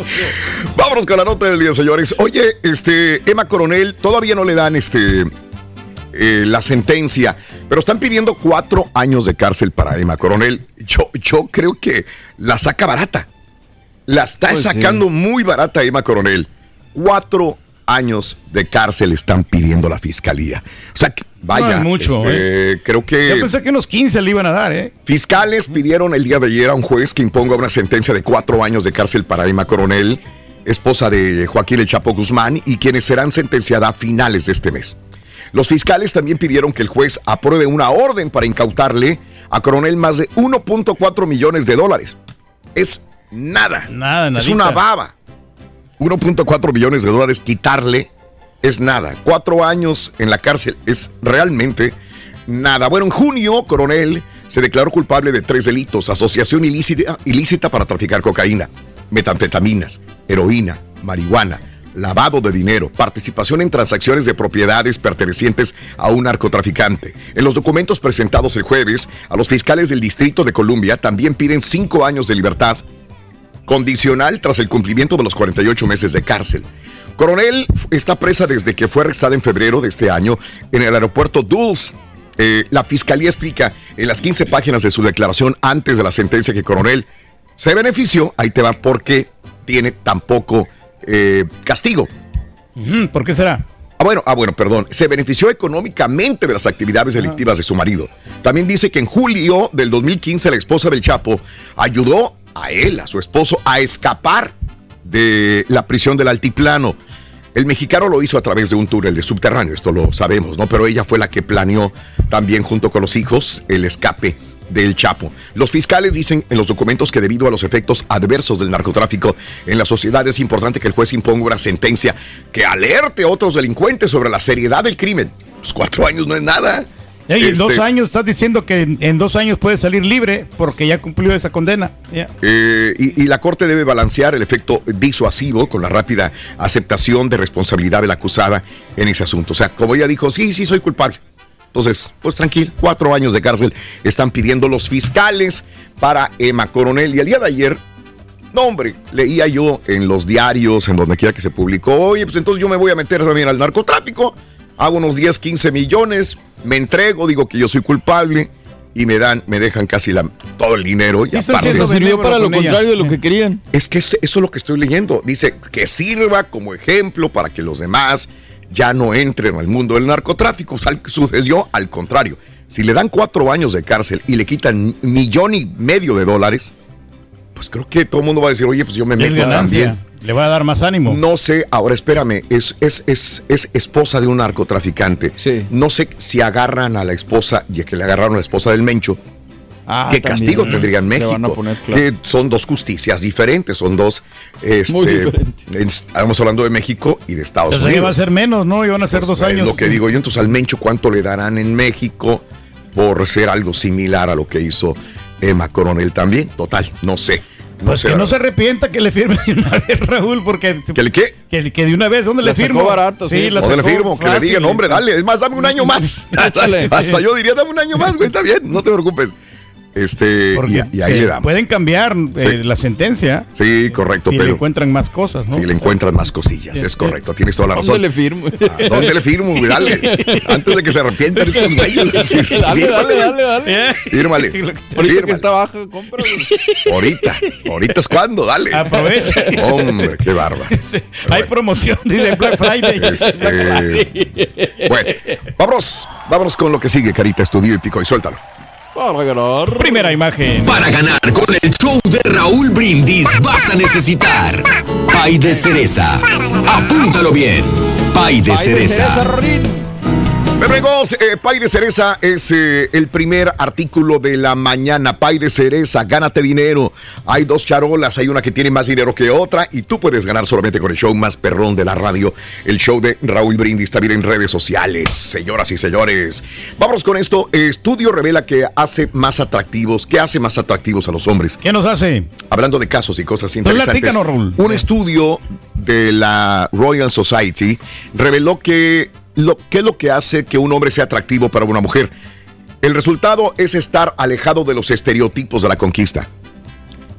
Vámonos con la nota del día, señores. Oye, este, Emma Coronel, todavía no le dan este eh, la sentencia, pero están pidiendo cuatro años de cárcel para Emma Coronel. Yo, yo creo que la saca barata. La está Pues sí. sacando muy barata Emma Coronel. Cuatro años de cárcel están pidiendo la fiscalía. O sea, que, vaya, No es mucho, este, creo que Yo pensé que unos 15 le iban a dar, ¿eh? Fiscales pidieron el día de ayer a un juez que imponga una sentencia de cuatro años de cárcel para Emma Coronel, esposa de Joaquín El Chapo Guzmán, y quienes serán sentenciadas a finales de este mes. Los fiscales también pidieron que el juez apruebe una orden para incautarle a Coronel más de 1.4 millones de dólares. Es nada. Nada, Es nadita. una baba. 1.4 millones de dólares quitarle es nada. Cuatro años en la cárcel es realmente nada. Bueno, en junio, Coronel se declaró culpable de tres delitos. Asociación ilícita, ilícita para traficar cocaína, metanfetaminas, heroína, marihuana, lavado de dinero, participación en transacciones de propiedades pertenecientes a un narcotraficante. En los documentos presentados el jueves, a los fiscales del Distrito de Columbia también piden cinco años de libertad condicional tras el cumplimiento de los 48 meses de cárcel. Coronel está presa desde que fue arrestada en febrero de este año en el aeropuerto Dulles. Eh, la fiscalía explica en las 15 páginas de su declaración antes de la sentencia que Coronel se benefició, ahí te va, porque tiene tan poco eh, castigo. ¿Por qué será? Ah, bueno, ah, bueno, perdón. Se benefició económicamente de las actividades delictivas de su marido. También dice que en julio del 2015 la esposa del Chapo ayudó a él, a su esposo, a escapar de la prisión del altiplano. El mexicano lo hizo a través de un túnel de subterráneo, esto lo sabemos, ¿no? Pero ella fue la que planeó también junto con los hijos el escape del Chapo. Los fiscales dicen en los documentos que debido a los efectos adversos del narcotráfico en la sociedad es importante que el juez imponga una sentencia que alerte a otros delincuentes sobre la seriedad del crimen. Los cuatro años no es nada. Ey, en Este, dos años estás diciendo que en, en dos años puede salir libre porque ya cumplió esa condena. Eh, y, y la Corte debe balancear el efecto disuasivo con la rápida aceptación de responsabilidad de la acusada en ese asunto. O sea, como ella dijo, sí, sí, soy culpable. Entonces, pues tranquilo, cuatro años de cárcel están pidiendo los fiscales para Emma Coronel. Y el día de ayer, no hombre, leía yo en los diarios, en donde quiera que se publicó, oye, pues entonces yo me voy a meter también al narcotráfico, hago unos 10, 15 millones, me entrego, digo que yo soy culpable y me dan, me dejan casi la- todo el dinero. Y aparte- siendo Sirvió para lo contrario de lo que querían. es que esto, esto es lo que estoy leyendo. Dice que sirva como ejemplo para que los demás ya no entren al mundo del narcotráfico. O sea, sucedió al contrario. Si le dan cuatro años de cárcel y le quitan millón y medio de dólares, pues creo que todo el mundo va a decir, oye, pues yo me meto ganancia. también. Le va a dar más ánimo. No sé, ahora espérame, es, es, es, es esposa de un narcotraficante. Sí. No sé si agarran a la esposa, y que le agarraron a la esposa del Mencho. Ah, ¿Qué también. castigo tendría en México? van a poner, claro. Que son dos justicias diferentes, son dos. Este, Muy diferentes. en- Estamos hablando de México y de Estados Entonces ya va a Unidos. ser menos, ¿no? Iban a ser dos Es años. lo que digo yo, entonces al Mencho, ¿cuánto le darán en México por ser algo similar a lo que hizo Emma Coronel también? Total, no sé. Pues que no se arrepienta que le firme de una vez, Raúl, porque. ¿Que le qué? Que, que de una vez, ¿dónde La le sacó firmo? barato, sí. la ¿Dónde le sacó firmo? Que le digan, hombre, dale. Es más, dame un año más. [laughs] [laughs] Hasta yo diría, dame un año más, güey. Está bien, no te preocupes. Este, y, y ahí le damos. Pueden cambiar eh, Sí. la sentencia Sí, correcto, si le pero encuentran más cosas, ¿no? si le encuentran más cosillas, es correcto. Tienes toda la razón. ¿Dónde le firmo? Ah, ¿Dónde le firmo? [laughs] Dale. Antes de que se arrepientan estos decir, dale, fírmale, dale, dale, dale. Fírmale. Ahorita Fírmale. que está baja, compra. güey. Ahorita. Ahorita es cuando, dale. Aprovecha. Hombre, qué barba. [laughs] Hay promoción, dice Black Friday. Este, bueno, vámonos, vámonos con lo que sigue, Carita Estudio y Pico y suéltalo. Para ganar. Primera imagen. Para ganar con el show de Raúl Brindis vas a necesitar pay de cereza. Apúntalo bien. Pay de Ay, de cereza, cereza. Amigos, eh, Pay de Cereza es eh, el primer artículo de la mañana. Pay de Cereza, gánate dinero. Hay dos charolas, hay una que tiene más dinero que otra y tú puedes ganar solamente con el show más perrón de la radio, el show de Raúl Brindis, también en redes sociales. Señoras y señores, vámonos con esto. Estudio revela que hace más atractivos, ¿qué hace más atractivos a los hombres? ¿Qué nos hace? Hablando de casos y cosas Pues interesantes. platícanos, Raúl. Un estudio de la Royal Society reveló que lo, qué es lo que hace que un hombre sea atractivo para una mujer. El resultado es estar alejado de los estereotipos de la conquista,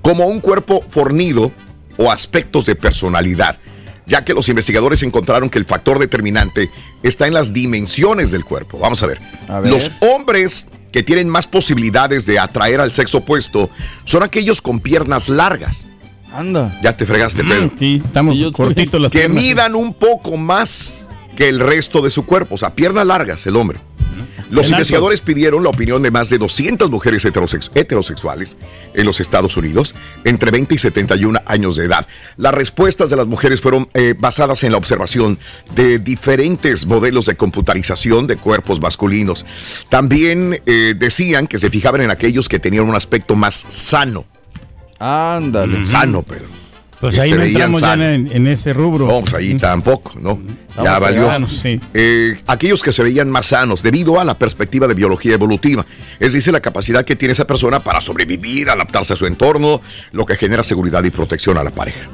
como un cuerpo fornido o aspectos de personalidad, ya que los investigadores encontraron que el factor determinante está en las dimensiones del cuerpo. Vamos a ver. A ver. Los hombres que tienen más posibilidades de atraer al sexo opuesto son aquellos con piernas largas. Anda. Ya te fregaste, Pedro. Sí, estamos cortitos las Que piernas. midan un poco más que el resto de su cuerpo. O sea, piernas largas, el hombre. Los investigadores pidieron la opinión de más de 200 mujeres heterosex- heterosexuales en los Estados Unidos entre 20 y 71 años de edad. Las respuestas de las mujeres fueron eh, basadas en la observación de diferentes modelos de computarización de cuerpos masculinos. También eh, decían que se fijaban en aquellos que tenían un aspecto más sano. Ándale. Sano, Pedro. Pues ahí no entramos ya en, en ese rubro. Vamos ahí tampoco, ¿no? Ya valió. sí. Eh, aquellos que se veían más sanos debido a la perspectiva de biología evolutiva. Es decir, la capacidad que tiene esa persona para sobrevivir, adaptarse a su entorno, lo que genera seguridad y protección a la pareja.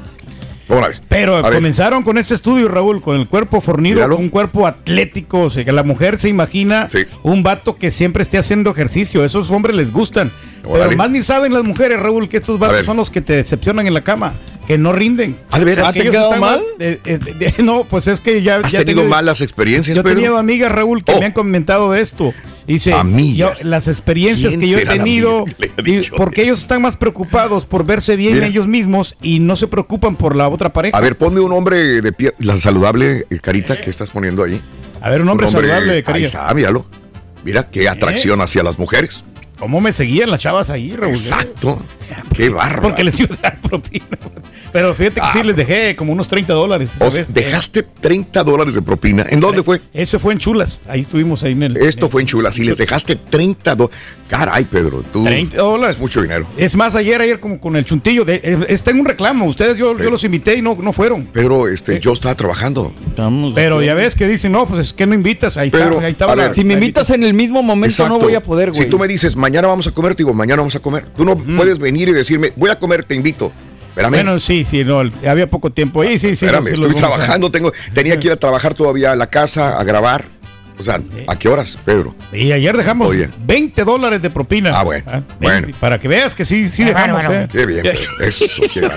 Pero A ver. comenzaron con este estudio, Raúl, con el cuerpo fornido, Míralo. un cuerpo atlético, o sea, que la mujer se imagina Sí. un vato que siempre esté haciendo ejercicio, esos hombres les gustan. Pero más ni saben las mujeres, Raúl, que estos vatos son los que te decepcionan en la cama, que no rinden. Ah, ¿de veras? Que ¿Te ellos quedó están mal? eh, eh, de- [laughs] no, pues es que ya... ¿Has ya he tenido malas experiencias, Yo he tenido amigas, Raúl, que Oh. me han comentado de esto. Dice, yo- las experiencias ¿Quién que yo he tenido, [laughs] y- porque eso? ellos están más preocupados por verse bien Mira. ellos mismos y no se preocupan por la otra pareja. A ver, ponme un hombre de pie, la saludable eh, carita que estás poniendo ahí. A ver, un hombre saludable, Ahí cariño. está, míralo. Mira qué atracción hacia las mujeres. ¿Cómo me seguían las chavas ahí, Raúl? Exacto. Qué barro. Porque les iba a dar propina. Pero fíjate que sí les dejé como unos 30 dólares. esa Ah. O sea, vez. dejaste 30 dólares de propina. ¿En dónde fue? Ese fue en Chulas. Ahí estuvimos ahí en el. Esto fue en Chula. Si les dejaste 30 dólares. Caray, Pedro, tú. 30 dólares. Es mucho dinero. Es más, ayer, ayer como con el chuntillo. De, eh, está en un reclamo. Ustedes, yo, yo los invité y no, no fueron. Pedro, este, yo estaba trabajando. Pero ya ves que dicen, no, pues es que no invitas. Ahí, Pero, está, ahí estaba a la- ver, Si me invitas en el mismo momento, no voy a poder, güey. Si tú me dices, mañana vamos a comer, te digo, mañana vamos a comer. Tú no puedes venir y decirme, voy a comer, te invito. Espérame. Bueno, sí, sí, no, había poco tiempo ahí, sí, sí. Espérame, sí, estoy trabajando, tengo, tenía que ir a trabajar todavía a la casa, a grabar. O sea, ¿a qué horas, Pedro? Y ayer dejamos Oye. 20 dólares de propina. Ah, bueno, 20, bueno. Para que veas que sí, sí Qué dejamos. bárbaro. eh. Qué bien, Pedro. [laughs] Eso, qué.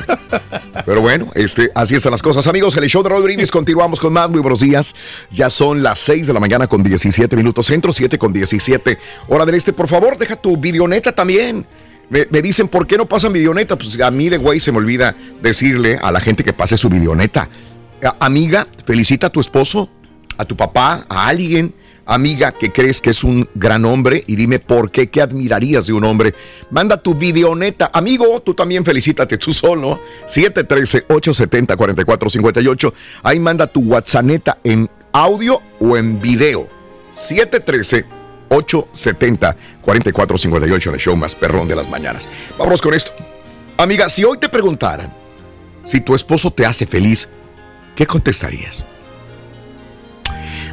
Pero bueno, este, así están las cosas. Amigos, el show de Raúl Brindis, continuamos con más. Muy buenos días. Ya son las 6 de la mañana con 17 minutos centro, 7 con 17 hora del este. Por favor, deja tu videoneta también. Me, dicen, ¿por qué no pasan videoneta? Pues a mí de güey se me olvida decirle a la gente que pase su videoneta. Amiga, felicita a tu esposo, a tu papá, a alguien. amiga que crees que es un gran hombre y dime por qué, qué admirarías de un hombre. Manda tu videoneta. Amigo, tú también felicítate tú solo. 713-870-4458. Ahí manda tu WhatsApp en audio o en video. 713-870-4458 en el show más perrón de las mañanas. Vámonos con esto. Amiga, si hoy te preguntaran si tu esposo te hace feliz, ¿qué contestarías?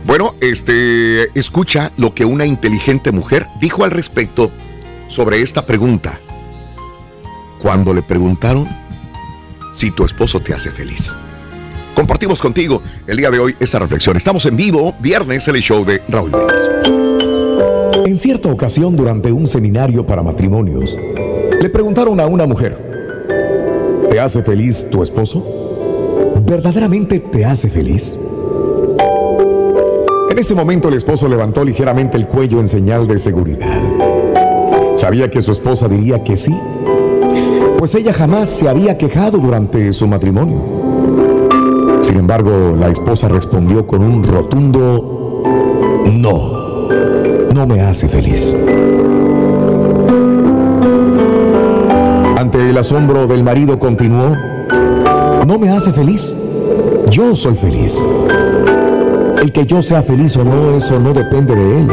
Bueno, este, escucha lo que una inteligente mujer dijo al respecto sobre esta pregunta. Cuando le preguntaron si tu esposo te hace feliz. Compartimos contigo el día de hoy esta reflexión. Estamos en vivo, viernes, en el show de Raúl Brindis. En cierta ocasión, durante un seminario para matrimonios, le preguntaron a una mujer, ¿te hace feliz tu esposo? ¿Verdaderamente te hace feliz? En ese momento el esposo levantó ligeramente el cuello en señal de seguridad. Sabía que su esposa diría que sí, pues ella jamás se había quejado durante su matrimonio. Sin embargo, la esposa respondió con un rotundo no, no me hace feliz. Ante el asombro del marido continuó, no me hace feliz, yo soy feliz. El que yo sea feliz o no, eso no depende de él,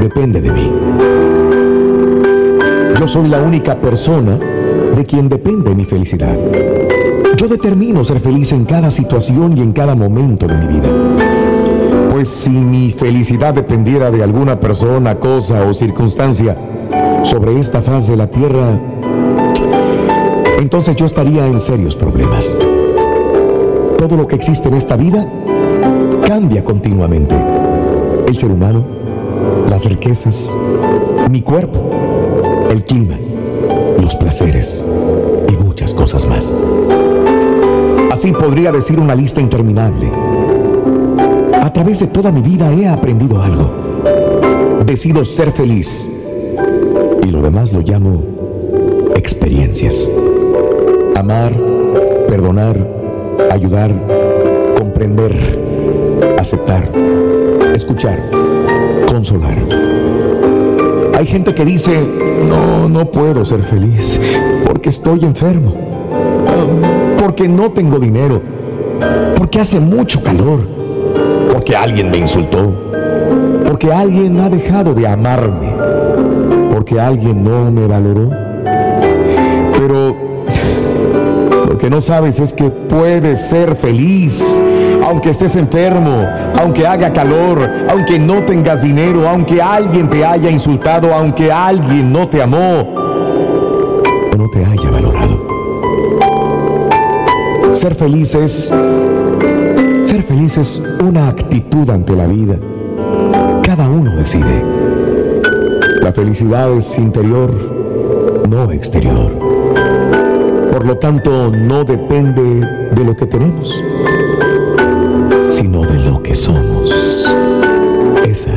depende de mí. Yo soy la única persona de quien depende mi felicidad. Yo determino ser feliz en cada situación y en cada momento de mi vida. Pues si mi felicidad dependiera de alguna persona, cosa o circunstancia sobre esta faz de la tierra, entonces yo estaría en serios problemas. Todo lo que existe en esta vida cambia continuamente. El ser humano, las riquezas, mi cuerpo, el clima, los placeres y muchas cosas más. Así podría decir una lista interminable. A través de toda mi vida he aprendido algo. Decido ser feliz. Y lo demás lo llamo experiencias. Amar, perdonar, ayudar, comprender aceptar, escuchar, consolar. Hay gente que dice, no, no puedo ser feliz porque estoy enfermo, porque no tengo dinero, porque hace mucho calor, alguien me insultó, porque alguien ha dejado de amarme, porque alguien no me valoró. Pero lo que no sabes es que puedes ser feliz aunque estés enfermo, aunque haga calor, aunque no tengas dinero, aunque alguien te haya insultado, aunque alguien no te amó o no te haya valorado. Ser feliz es ser feliz es una actitud ante la vida. Cada uno decide. La felicidad es interior, no exterior. Por lo tanto, no depende de lo que tenemos sino de lo que somos. Esa,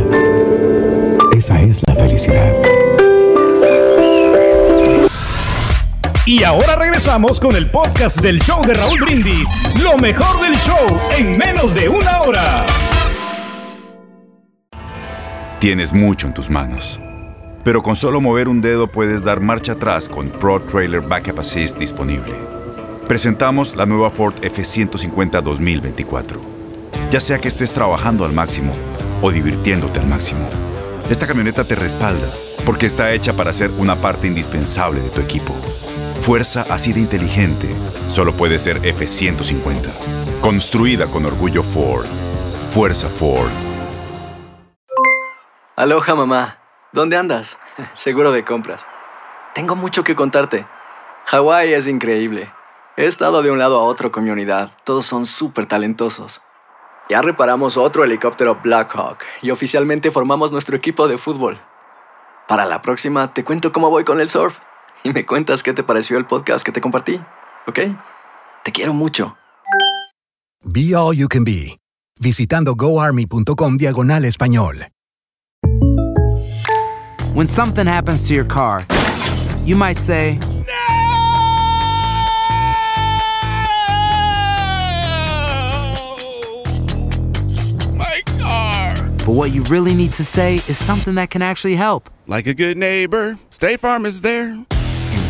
esa es la felicidad. Y ahora regresamos con el podcast del show de Raúl Brindis. Lo mejor del show en menos de una hora. Tienes mucho en tus manos. Pero con solo mover un dedo puedes dar marcha atrás con Pro Trailer Backup Assist disponible. Presentamos la nueva Ford F150 2024 ya sea que estés trabajando al máximo o divirtiéndote al máximo. Esta camioneta te respalda porque está hecha para ser una parte indispensable de tu equipo. Fuerza así de inteligente solo puede ser F-150. Construida con orgullo Ford. Fuerza Ford. Aloha mamá. ¿Dónde andas? [laughs] Seguro de compras. Tengo mucho que contarte. Hawái es increíble. He estado de un lado a otro con mi unidad. Todos son súper talentosos. Ya reparamos otro helicóptero Blackhawk y oficialmente formamos nuestro equipo de fútbol. Para la próxima te cuento cómo voy con el surf y me cuentas qué te pareció el podcast que te compartí, ¿ok? Te quiero mucho. Be All You Can Be, visitando goarmy.com diagonal español. When something happens to your car, you might say, But what you really need to say is something that can actually help. Like a good neighbor, State Farm is there.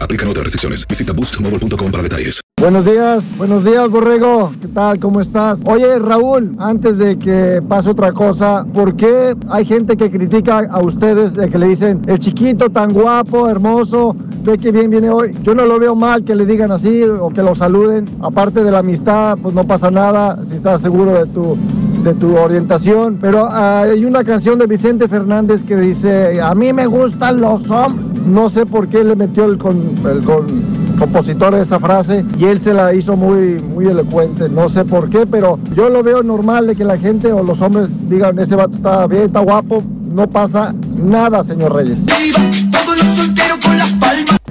Aplican otras restricciones. Visita boostmobile.com para detalles. Buenos días, buenos días, Borrego. ¿Qué tal? ¿Cómo estás? Oye, Raúl, antes de que pase otra cosa, ¿por qué hay gente que critica a ustedes de que le dicen el chiquito tan guapo, hermoso, ve que bien viene hoy? Yo no lo veo mal que le digan así o que lo saluden. Aparte de la amistad, pues no pasa nada si estás seguro de tu de tu orientación, pero ah, hay una canción de Vicente Fernández que dice, a mí me gustan los hombres, no sé por qué le metió el, con, el con, compositor esa frase y él se la hizo muy, muy elocuente. No sé por qué, pero yo lo veo normal de que la gente o los hombres digan, ese vato está bien, está guapo. No pasa nada, señor Reyes.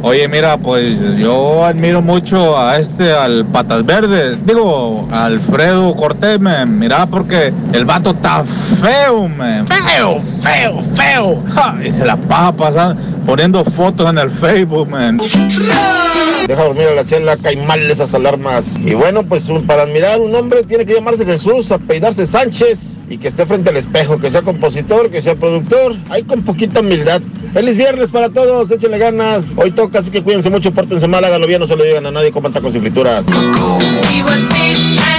Oye, mira, pues yo admiro mucho a este, al Patas Verdes, digo, Alfredo Cortés, man. mira, porque el vato está feo, man. Feo, feo, feo. Y se la pasa pasando, poniendo fotos en el Facebook, man. Deja dormir a la chela, caen mal esas alarmas. Y bueno, pues para admirar un hombre tiene que llamarse Jesús, apellidarse Sánchez y que esté frente al espejo, que sea compositor, que sea productor. Hay con poquita humildad. Feliz viernes para todos, échenle ganas. Hoy toca, así que cuídense mucho, pórtense mal, háganlo bien, no se lo digan a nadie, coman tacos y frituras.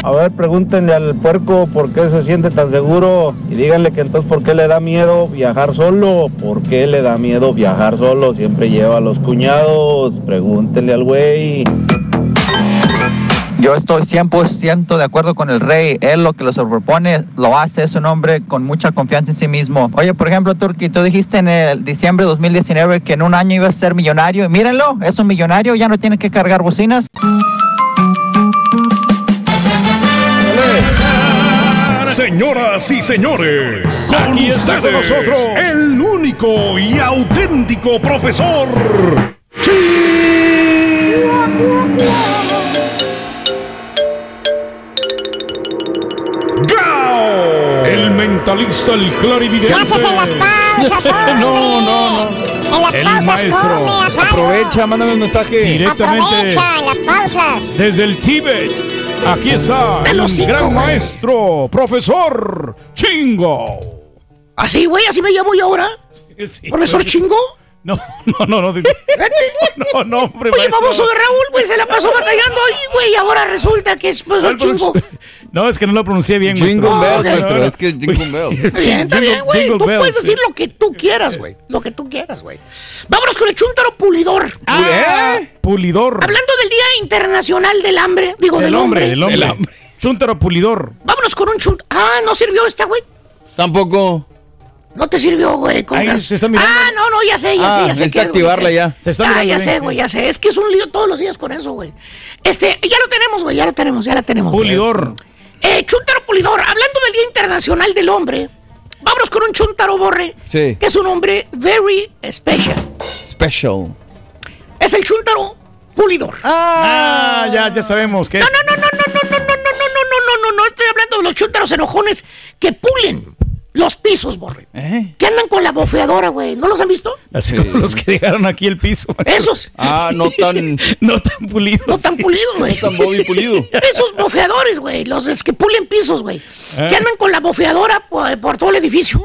A ver, pregúntenle al puerco por qué se siente tan seguro y díganle que entonces por qué le da miedo viajar solo. ¿Por qué le da miedo viajar solo? Siempre lleva a los cuñados. Pregúntenle al güey. Yo estoy 100% de acuerdo con el rey. Él lo que lo propone lo hace, es un hombre con mucha confianza en sí mismo. Oye, por ejemplo, Turki, tú dijiste en el diciembre de 2019 que en un año ibas a ser millonario. Y mírenlo, es un millonario, ya no tiene que cargar bocinas. Señoras y señores, con Aquí está con ustedes, nosotros el único y auténtico profesor. Gao, el mentalista, el clarividente. Gracias en las pausas, [laughs] no, no, no. En las El pausas maestro. come. Aprovecha, mándame un mensaje. Directamente Aprovecha en las pausas. desde el Tíbet. Aquí está el hocico, gran güey. maestro, profesor Chingo. ¿Así, güey? ¿Así me llamo yo ahora? ¿Profesor Chingo? No, no, no, no. [laughs] No, no, hombre. Oye, maestro. baboso de Raúl, güey, se la pasó batallando ahí, güey, y ahora resulta que es profesor Chingo. [laughs] No, es que no lo pronuncié bien, Jingle maestro. Bell, maestro. Es que Jingle Bell. Está bien, está bien, güey. Tú puedes decir lo que tú quieras, güey. Lo que tú quieras, güey. Vámonos con el chúntaro pulidor. Ah, Pulidor. Hablando del Día Internacional del Hambre, digo, del, Del hombre, del hombre. Chúntaro pulidor. Vámonos con un chunt... Ah, ¿no sirvió esta, güey? Tampoco. No te sirvió, güey. con Ahí se está mirando. Ah, no, no, ya sé, ya Ah, sé, ya sé. necesita güey, activarla ya. Se está Ah, mirando ya bien, sé, güey, ya sé. Es que es un lío todos los días con eso, güey. Este, ya lo tenemos, güey, ya lo tenemos, ya la tenemos. güey. Pulidor. Eh, Chuntaro Pulidor, hablando del Día Internacional del Hombre, vámonos con un Chuntaro Borre, Sí. que es un hombre very special. Special. Es el Chuntaro Pulidor. Ah, ya, ya sabemos que es. No, no, no, no, no, no, no, no, no, no, no, no, no, no estoy hablando de los chúntaros enojones que pulen los pisos, Borre. ¿Eh? Que andan con la bofeadora, güey. ¿No los han visto? Así como los que dejaron aquí el piso. Esos. Ah, no tan. [laughs] No tan pulidos. No tan pulidos, güey. No tan bobby pulido. [laughs] Esos bofeadores, güey. Los es que pulen pisos, güey. Ah. Que andan con la bofeadora por, por todo el edificio.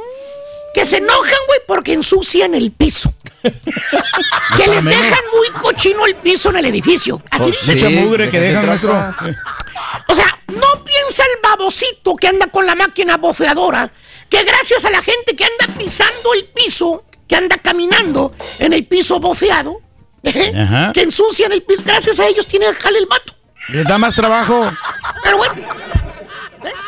Que se enojan, güey, porque ensucian el piso. [laughs] que les dejan muy cochino el piso en el edificio. Así Pues de Mucha Sí, mugre ¿de que qué dejan nuestro. O sea, no piensa el babosito que anda con la máquina bofeadora que gracias a la gente que anda pisando el piso, que anda caminando en el piso bofeado, [laughs] ¿eh? Que ensucian el piso, gracias a ellos tiene jale el vato. Les da más trabajo. Pero bueno,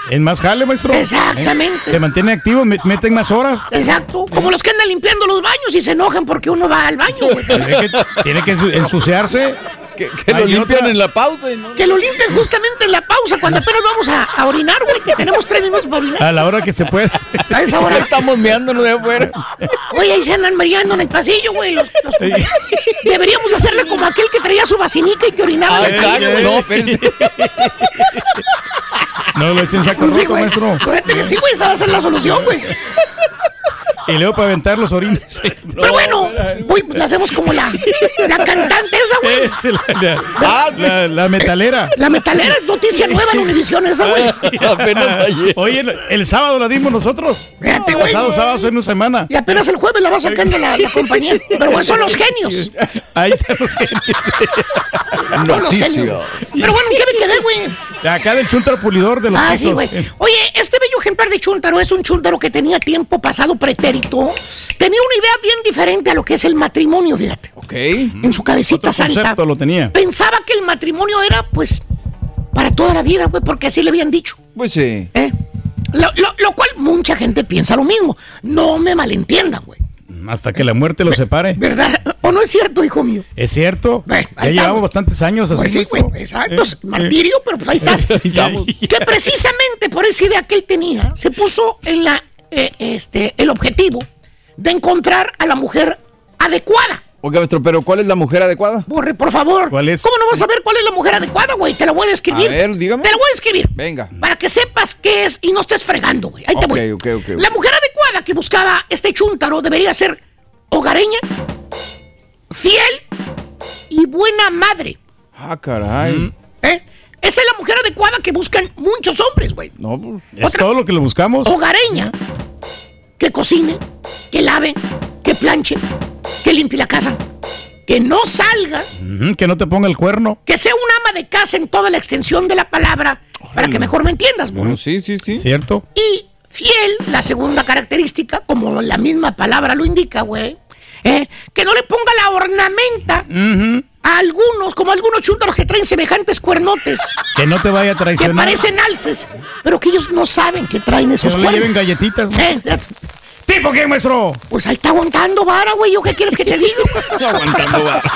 Es más jale, maestro. Exactamente. ¿Eh? Te mantiene activo, me- meten más horas. Exacto. Como los que andan limpiando los baños y se enojan porque uno va al baño, güey. Tiene que, tiene que ensu- ensuciarse. [laughs] Que, que lo limpian otra. en la pausa. y no- Que lo limpien justamente en la pausa cuando apenas vamos a, a orinar, güey. Que tenemos tres minutos para orinar. A la hora que se pueda. A esa hora. [laughs] Estamos meándonos de afuera. Oye, ahí se andan mareando en el pasillo, güey. los- los- Deberíamos hacerle como aquel que traía su vacinica y que orinaba Ah, exacto, no, espérese. No lo echen saco Sí, roto, güey. maestro. Fíjate que sí, güey. Esa va a ser la solución, güey. Y luego para aventar los orines. [laughs] Pero bueno, güey, pues la hacemos como la, la cantante esa, güey. [laughs] Sí, la, la- Ah, la- la metalera. La metalera es noticia nueva en Univisión esa, güey. [laughs] Apenas ayer. Oye, el, el sábado la dimos nosotros. Fíjate, güey. Pasado sábado hace una semana. Y apenas el jueves la va sacando la, la compañía. Pero bueno, son los genios. Ahí están los genios. Son los genios. Pero bueno, ¿en qué me quedé, güey? De acá del chuntaro pulidor de los Ah, pisos. sí, güey. Oye, este ejemplar de chúntaro es un chúntaro que tenía tiempo pasado pretérito. Tenía una idea bien diferente a lo que es el matrimonio, fíjate. Ok. En su cabecita Otro santa. lo tenía. Pensaba que el matrimonio era, pues, para toda la vida, güey, porque así le habían dicho. Pues sí. ¿eh? Lo, lo- lo cual mucha gente piensa lo mismo. No me malentiendan, güey. Hasta que la muerte los separe. ¿Verdad? ¿O no es cierto, hijo mío? Es cierto. ya ahí llevamos bastantes años así. Pues sí, güey, exacto. Eh, Martirio, pero pues ahí estás. [laughs] Ahí estamos. que precisamente por esa idea que él tenía, se puso en la, eh, este, el objetivo de encontrar a la mujer adecuada. Oiga, maestro, pero ¿cuál es la mujer adecuada? Borre, por favor. ¿Cuál es? ¿Cómo no vas a ver cuál es la mujer adecuada, güey? Te la voy a describir. A ver, dígame. Te la voy a describir. Venga. Para que sepas qué es y no estés fregando, güey. Ahí te Ok, voy. ok, ok. La mujer adecuada que buscaba este chúntaro debería ser hogareña, fiel y buena madre. Ah, caray. ¿Eh? Esa es la mujer adecuada que buscan muchos hombres, güey. No, pues. Es todo lo que le buscamos. Hogareña. Que cocine, que lave, que planche, que limpie la casa, que no salga, que no te ponga el cuerno. que sea un ama de casa en toda la extensión de la palabra, para que mejor me entiendas, burro. Bueno, sí, sí, sí. ¿Cierto? Y fiel, la segunda característica, como la misma palabra lo indica, güey, ¿eh? que no le ponga la ornamenta a algunos, como algunos chúntaros que traen semejantes cuernotes, Que no te vaya a que traicionar. parecen alces, pero que ellos no saben que traen Que esos no le lleven cuernos. galletitas. ¿Eh? ¿Tipo qué, maestro? Pues ahí está aguantando vara, güey. ¿Yo qué quieres que te diga? [laughs] Aguantando va. [laughs]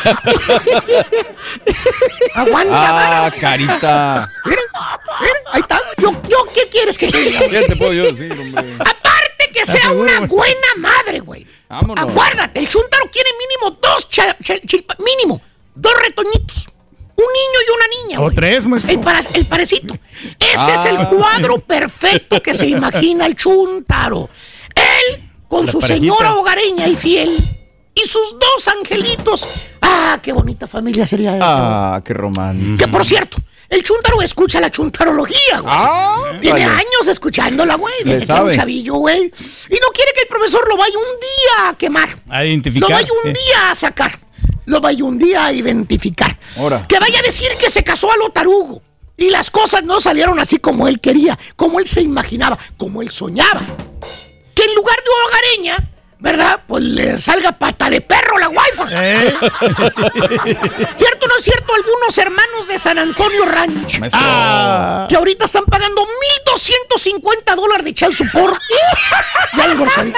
Aguanta vara. Ah, carita. Mira, mira, ahí está. Yo, ¿qué quieres que te diga? ¿Qué te puedo yo decir, hombre? Aparte que sea seguro, una buena madre, güey. Vámonos. Acuérdate, el chúntaro quiere mínimo dos mínimo dos retoñitos. Un niño y una niña. O tres, maestro. El, para- el parecito. Ese es el Ah. cuadro perfecto que se imagina el chúntaro. Él con La su parejita. señora hogareña y fiel. Y sus dos angelitos. Ah, qué bonita familia sería esa. Ah, qué romántico. Que por cierto, el chúntaro escucha la chuntarología, güey. Ah, Tiene vale. años escuchándola, güey. Desde que era un chavillo, güey. Y no quiere que el profesor lo vaya un día a quemar. A Lo identificar. vaya un Eh, día a sacar. Lo vaya un día a identificar. Ahora. Que vaya a decir que se casó a lo tarugo. Y las cosas no salieron así como él quería, como él se imaginaba, como él soñaba. Que en lugar de hogareña, ¿verdad? Pues le salga pata de perro la wifi. eh. [laughs] ¿Cierto o no es cierto? Algunos hermanos de San Antonio Ranch. Maestro. Ah. Que ahorita están pagando 1.250 dólares de child support. ya saldo.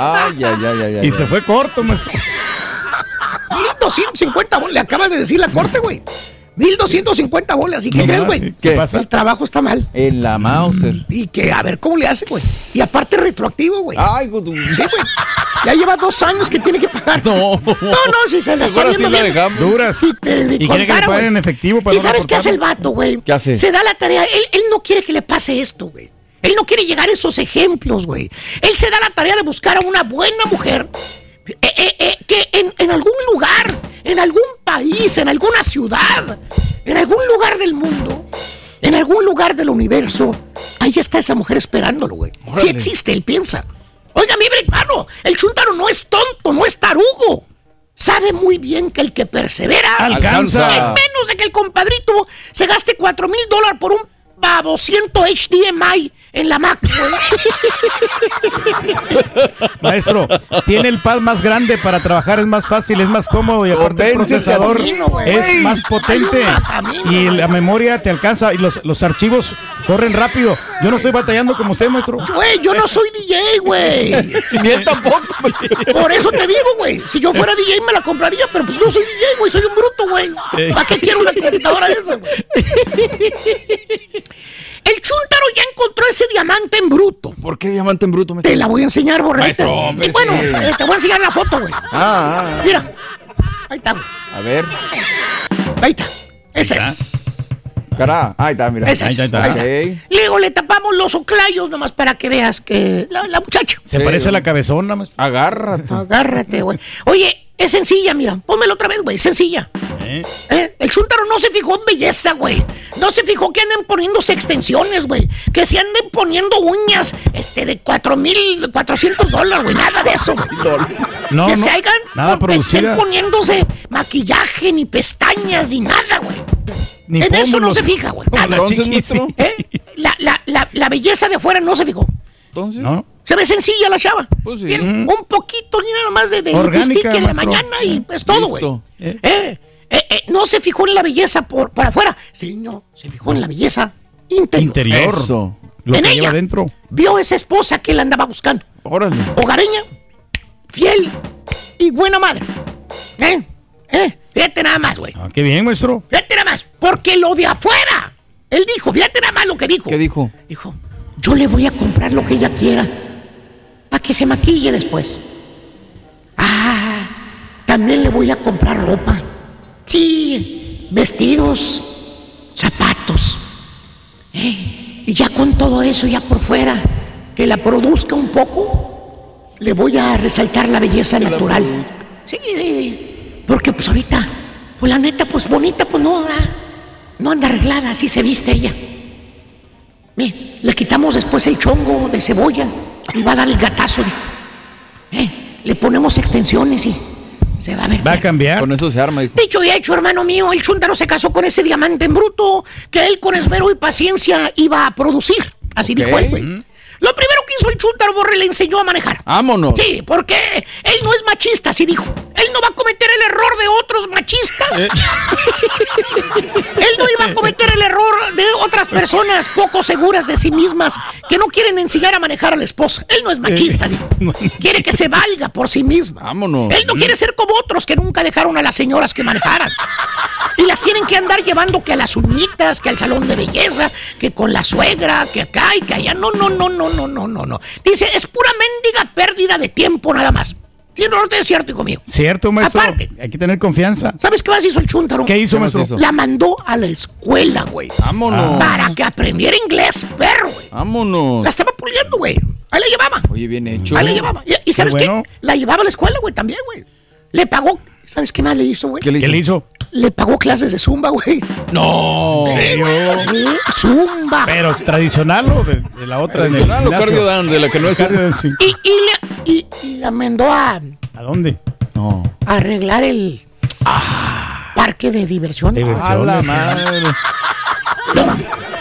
Ay, ay, ay, ay, ay. Y se fue corto, maestro. 1.250 bolas. Le acaba de decir la corte, güey. 1.250 bolas. ¿Y qué No crees, güey? ¿qué El pasa? trabajo está mal. En la Mauser. Y que a ver cómo le hace, güey. Y aparte retroactivo, güey. Ay, tu... Sí, güey. Ya lleva dos años que tiene que pagar. No. No, no, si se la está Ahora sí viendo la bien. dejamos. Duras. Sí, te- de Y quiere que le paguen güey. en efectivo para ¿Y no sabes qué hace el vato, güey? ¿Qué hace? Se da la tarea. Él, él no quiere que le pase esto, güey. Él no quiere llegar a esos ejemplos, güey. Él se da la tarea de buscar a una buena mujer eh, eh, eh, que en, en algún lugar, en algún país, en alguna ciudad, en algún lugar del mundo, en algún lugar del universo, ahí está esa mujer esperándolo, güey. Si existe, él piensa. Oiga, mi hermano, el chuntaro no es tonto, no es tarugo. Sabe muy bien que el que persevera Alcanza. en menos de que el compadrito se gaste 4 mil dólares por un babociento HDMI en la Mac, güey. [laughs] [laughs] Maestro, tiene el pad más grande para trabajar, es más fácil, es más cómodo y aparte el procesador camino, es más potente camino, y la memoria te alcanza y los, los archivos corren rápido. Yo no estoy batallando como usted, maestro. Güey, yo no soy DJ, güey. [laughs] Ni él tampoco. Por eso te digo, güey. Si yo fuera DJ me la compraría, pero pues no soy DJ, güey. Soy un bruto, güey. ¿Para qué quiero una computadora esa, güey? [laughs] El chúntaro ya encontró ese diamante en bruto. ¿Por qué diamante en bruto? Te la voy a enseñar, borrete. Maestro, Y bueno, sí. eh, te voy a enseñar la foto, güey. Ah, ah, Mira. Ahí está, güey. a ver. Ahí está. Ese es. Cara, ahí está, mira. Ese es. Ahí está. Ok. Luego le tapamos los oclayos nomás para que veas que la, la muchacha. Se parece a la cabezona, maestro. Agárrate. Agárrate, güey. Oye, es sencilla, mira. Pónmelo otra vez, güey. Sencilla. ¿Eh? ¿Eh? El chúntaro no se fijó en belleza, güey. No se fijó que anden poniéndose extensiones, güey. Que se anden poniendo uñas este, de 4.400 dólares, güey. Nada de eso. No, que no, se hagan nada que estén poniéndose maquillaje, ni pestañas, ni nada, güey. Ni en eso no se fija, güey. La Entonces. ¿Eh? La, la, la, la belleza de afuera no se fijó. Entonces. ¿No? Se ve sencilla la chava. Pues sí. Un poquito ni nada más de, de Orgánica, en la maestro. mañana y pues todo, güey. Eh, eh, eh, no se fijó en la belleza por, por afuera, sino se fijó en la belleza interior. Interior. Eso. Lo En que ella. lleva adentro. Vio esa esposa que él andaba buscando. Órale. Hogareña, fiel y buena madre. ¿Eh? ¿Eh? Fíjate nada más, güey. Ah, qué bien, maestro. Fíjate nada más. Porque lo de afuera. Él dijo, fíjate nada más lo que dijo. ¿Qué dijo? Dijo, yo le voy a comprar lo que ella quiera. Para que se maquille después. Ah, también le voy a comprar ropa. Sí, vestidos, zapatos. Eh, Y ya con todo eso, ya por fuera, que la produzca un poco, le voy a resaltar la belleza natural. Sí, sí, sí. Porque pues ahorita, pues la neta, pues bonita, pues no, no anda arreglada, así se viste ella. Mire, le quitamos después el chongo de cebolla y va a dar el gatazo. dijo. Eh, le ponemos extensiones y se va a ver. Va a cambiar. Con eso se arma. dijo. Dicho y hecho, hermano mío, el chúntaro se casó con ese diamante en bruto que él con esmero y paciencia iba a producir. Así dijo él, güey. Lo primero que hizo el chúntaro Borre le enseñó a manejar. Vámonos. Sí, porque él no es machista, así dijo. Él no va a cometer el error de otros machistas. Eh. [laughs] él no iba a cometer el error de otras personas poco seguras de sí mismas que no quieren enseñar a manejar a la esposa. Él no es machista, dijo. [laughs] Quiere que se valga por sí misma. Vámonos. Él no quiere ser como otros que nunca dejaron a las señoras que manejaran. Y las tienen que andar llevando que a las uñitas, que al salón de belleza, que con la suegra, que acá y que allá. No, no, no, no, no, no, no, no. Dice, es pura mendiga pérdida de tiempo nada más. Tiene norte es cierto, hijo mío. Cierto, maestro. Aparte. Hay que tener confianza. ¿Sabes qué más hizo el chúntaro? ¿Qué hizo, ¿Qué maestro? hizo? La mandó a la escuela, güey. Vámonos. Para que aprendiera inglés, perro, güey. Vámonos. La estaba puliendo, güey. Ahí la llevaba. Oye, bien hecho. Ahí la llevaba. Y, y ¿sabes qué? bueno. La llevaba a la escuela, güey, también, güey. Le pagó. ¿Sabes qué más le hizo, güey? ¿Qué le ¿Qué le hizo? Le pagó clases de zumba, güey. No. Sí, güey. Sí, zumba. Pero tradicional o de, de la otra. Tradicional o cardio dan, de la que no es. Sí. Y, y, le, y, y la mandó a, ¿A dónde? No. a arreglar el parque de diversión. Diversión. La madre. No,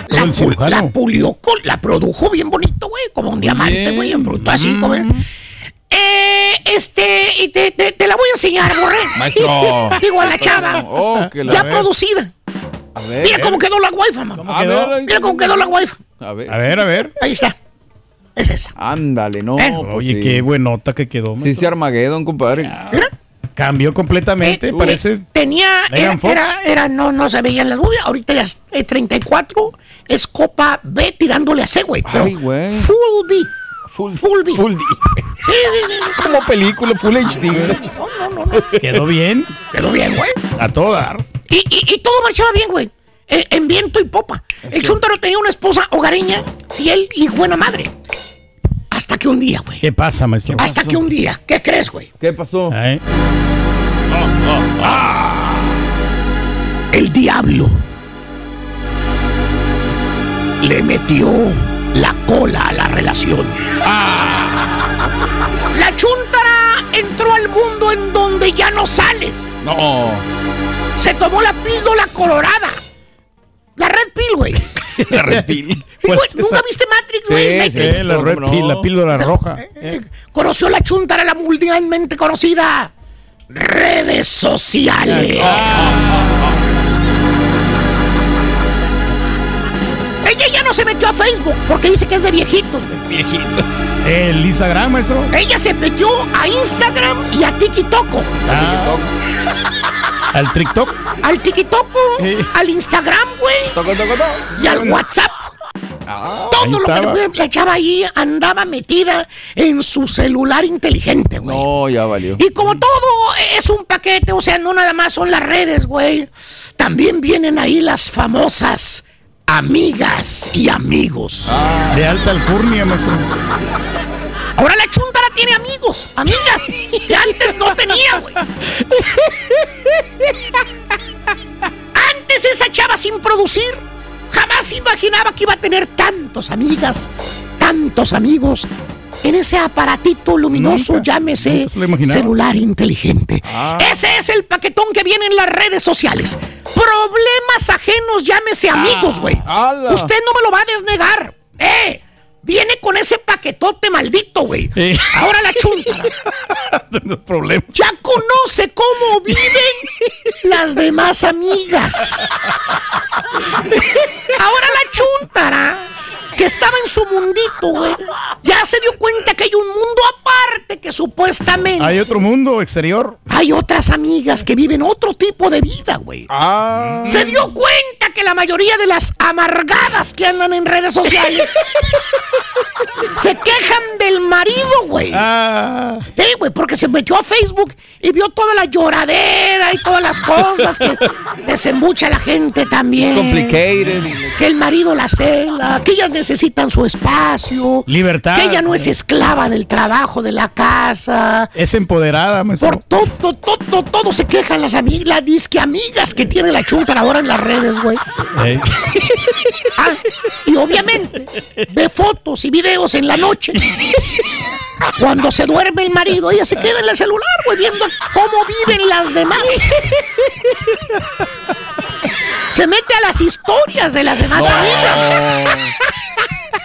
la, la pulió, con- la produjo bien bonito, güey, como un diamante, güey, en bruto, así, como. Eh, este, y te, te- te la voy a enseñar, borré. Maestro. [laughs] Digo a la chava. Oh, que la- ya producida. A ver. Mira cómo quedó la wifi, mamá. A ver, Mira cómo quedó la wifi. A ver. A ver, a ver. Ahí está. Es esa. Ándale, no. ¿Eh? pues Oye, sí. qué buenota que quedó. Sí, maestro. se Armageddon, compadre. Mira. Cambió completamente, Eh, parece. Tenía, era, Fox. era, era- no, no se veían las movies. Ahorita ya es eh, 34, es Copa B tirándole a C, güey. Ay, güey. Full B. Full, Full B. Full D. Sí, sí, sí, sí. Como película, Full HD. No, no, no, no. Quedó bien. Quedó bien, güey. A todo dar. Y, y- y todo marchaba bien, güey. Eh, En viento y popa. El chúntaro tenía una esposa hogareña, fiel y buena madre. Hasta que un día, güey. ¿Qué pasa, maestro? Hasta que un día. ¿Qué crees, güey? ¿Qué pasó? El diablo le metió la cola a la relación. La chúntara entró al mundo en donde ya no sales. No. Se tomó la píldora colorada. La red pill, güey. [laughs] La repil. Sí, güey, ¿Nunca viste Matrix, güey? Sí, la, red pill, la píldora roja. Eh, Conoció la chuntara, la mundialmente conocida. Redes sociales. Ella ya no se metió a Facebook porque dice que es de viejitos, güey. Viejitos. El Instagram, maestro. Ella se metió a Instagram y a TikTok. Ah. Al TikTok. Al TikTok, al Instagram, güey. Y al WhatsApp. ahí Todo lo que estaba. la chava ahí andaba metida en su celular inteligente, güey. No, ya valió. Y como todo es un paquete, o sea, no nada más son las redes, güey. También vienen ahí las famosas amigas y amigos. De alta alcurnia, maestro. Ahora la chuntara tiene amigos, amigas, que antes no tenía, güey. Antes esa chava sin producir jamás imaginaba que iba a tener tantos amigas, tantos amigos en ese aparatito luminoso, Nunca, llámese nunca celular inteligente. Ah. Ese es el paquetón que viene en las redes sociales. Problemas ajenos, llámese amigos, güey. ala. Usted no me lo va a desnegar. ¡Eh! Viene con ese paquetote maldito, güey. Ahora la [laughs] problemas. Ya conoce cómo viven las demás amigas. [laughs] Ahora la chuntara, que estaba en su mundito, güey, ya se dio cuenta que hay un mundo aparte que supuestamente Hay otro mundo exterior. hay otras amigas que viven otro tipo de vida, güey. Ah. Se dio cuenta que la mayoría de las amargadas que andan en redes sociales [laughs] se quejan del marido, güey. Ah. Sí, güey, porque se metió a Facebook y vio toda la lloradera y todas las cosas que desembucha la gente también. Complicated. Que el marido la cela, que ellas necesitan su espacio. Libertad. Que ella no es esclava del trabajo de la casa. Es empoderada, maestro. Por todo, todo, todo se quejan las amigas, las disque amigas que tiene la chuntara ahora en las redes, güey. Eh, [laughs] Ah, y obviamente ve fotos y videos en la noche. Cuando se duerme el marido, ella se queda en el celular, güey, viendo cómo viven las demás. Se mete a las historias de las demás amigas.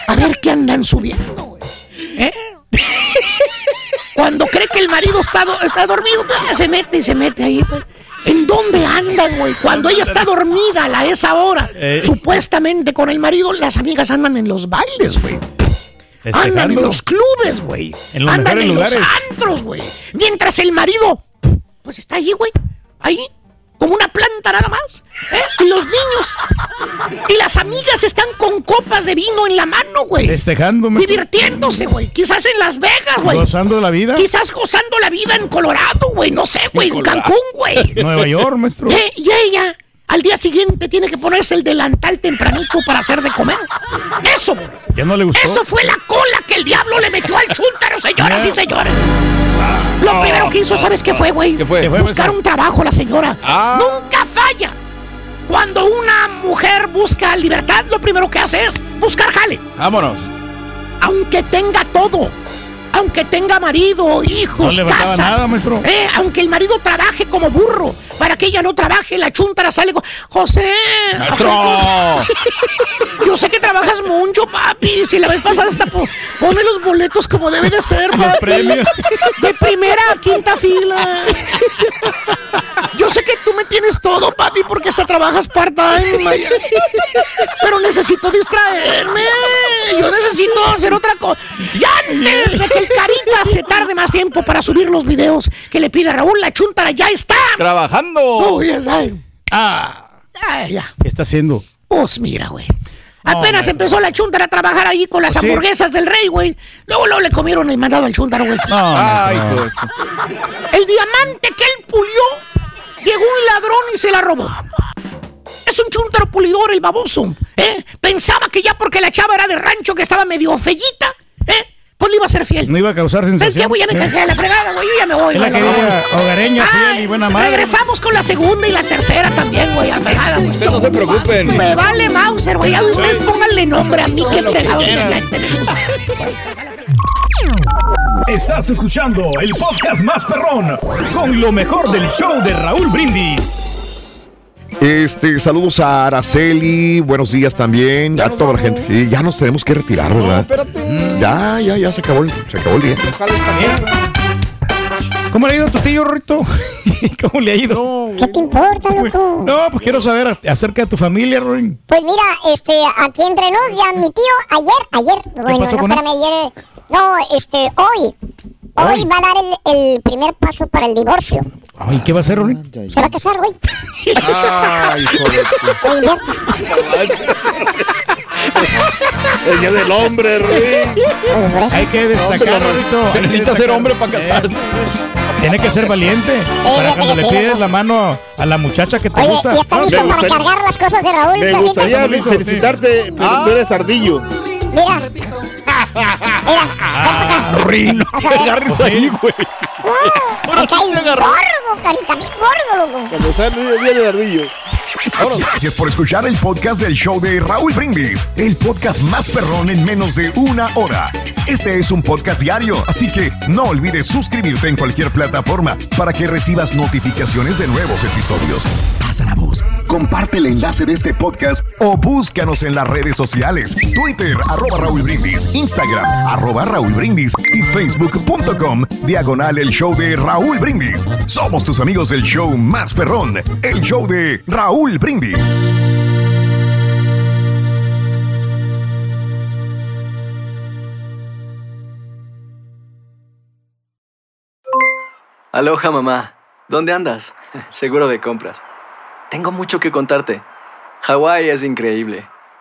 A ver qué andan subiendo, güey. ¿Eh? Cuando cree que el marido está, do- está dormido, pues, se mete y se mete ahí, güey. ¿En dónde andan, güey? Cuando ella está dormida a esa hora, Eh. supuestamente con el marido, las amigas andan en los bailes, güey. Andan en los clubes, güey. Andan en los antros, güey. Mientras el marido, pues está ahí, güey. Ahí, como una planta nada más. ¿eh? Y los niños. Y las amigas están con copas de vino en la mano, güey. Festejando, maestro. Divirtiéndose, güey. Quizás en Las Vegas, güey. Gozando la vida. Quizás gozando la vida en Colorado, güey. No sé, güey. En. Cancún, güey. Nueva York, maestro. Eh, y ella, al día siguiente, tiene que ponerse el delantal tempranito para hacer de comer. Eso. Ya no le gustó. Eso fue la cola que el diablo le metió al chúntaro, señoras y señores. Lo primero que hizo, ¿sabes qué fue, güey? ¿Qué fue? ¿Qué fue, Buscar un trabajo la señora. Ah. Nunca falla. Cuando una mujer busca libertad, lo primero que hace es buscar jale. Vámonos. Aunque tenga todo. Aunque tenga marido, hijos, No le casa. nada, maestro. Eh, aunque el marido trabaje como burro, para que ella no trabaje, la chuntara sale con... José. Maestro. [laughs] Yo sé que trabajas mucho, papi. Si la vez pasada hasta po- pone los boletos como debe de ser, papi. premios. [laughs] De primera a quinta fila. Yo sé que tú me tienes todo, papi, porque hasta trabajas part-time. Pero necesito distraerme. Yo necesito hacer otra cosa. Y antes de que el carita se tarde más tiempo para subir los videos que le pide Raúl, la chuntara ya está. Trabajando. Oh, ya sabes. Ah, Ah, ya. ¿qué está haciendo? Pues mira, güey. Apenas empezó la chuntara a trabajar ahí con las Sí. hamburguesas del rey, güey. Luego, luego le comieron el mandado al chuntaro, güey. No, Ay, pues. El diamante que él pulió, llegó un ladrón y se la robó. Es un chuntaro pulidor, el baboso. ¿eh? Pensaba que ya porque la chava era de rancho, que estaba medio fellita, ¿eh? Pues le iba a ser fiel. No iba a causar ¿Sabes qué, sensación. güey? Ya me cansé de la fregada, güey. Yo ya me voy. Es la güey, querida hogareña, fiel y buena madre. Regresamos con la segunda y la tercera también, güey. a güey. Ustedes no se preocupen. Me vale Mauser, güey. Ya ustedes pónganle nombre a mí que fregados. Estás escuchando el podcast más perrón con lo mejor del show de Raúl Brindis. Este, saludos a Araceli, buenos días también, a toda la gente. Y ya nos tenemos que retirar, ¿verdad? espérate. Ya, ya, ya se acabó el, se acabó el día. ¿Cómo le ha ido a tu tío, Rito? [laughs] ¿Cómo le ha ido? ¿Qué te importa, loco? No, pues quiero saber acerca de tu familia, Rorín. Pues mira, este, aquí entre nos, ya mi tío, ayer, ayer, bueno, pasó no, con él? espérame, ayer, no, este, hoy, hoy va a dar el, el primer paso para el divorcio. Ay, ¿qué va a hacer, Rorín? Se va a casar, güey. Ay, viernes. [laughs] El día del hombre, Ruin. Hay que destacar, Rorito. Se necesita ser hombre para casarse. Tiene que ser valiente para cuando le sí, pides la mano a la muchacha que te Oye, gusta. ¿y está listo me para gustaría- cargar las cosas de Raúl? Me gustaría felicitarte, pero tú eres ardillo. Mira. Mira, [laughs] Ah. Agarres ahí, güey. Uh, me caes gordo, carita, bien gordo, loco. Cuando sale el día del ardillo. Gracias por escuchar el podcast del show de Raúl Brindis, el podcast más perrón en menos de una hora. Este es un podcast diario, así que no olvides suscribirte en cualquier plataforma para que recibas notificaciones de nuevos episodios. Pasa la voz, comparte el enlace de este podcast o búscanos en las redes sociales, Twitter, arroba Raúl Brindis, Instagram, arroba Raúl Brindis y facebook.com, diagonal el show de Raúl Brindis. Somos tus amigos del show más perrón, el show de Raúl Brindis. Aloha mamá, ¿dónde andas? [laughs] Seguro de compras. Tengo mucho que contarte. Hawái es increíble.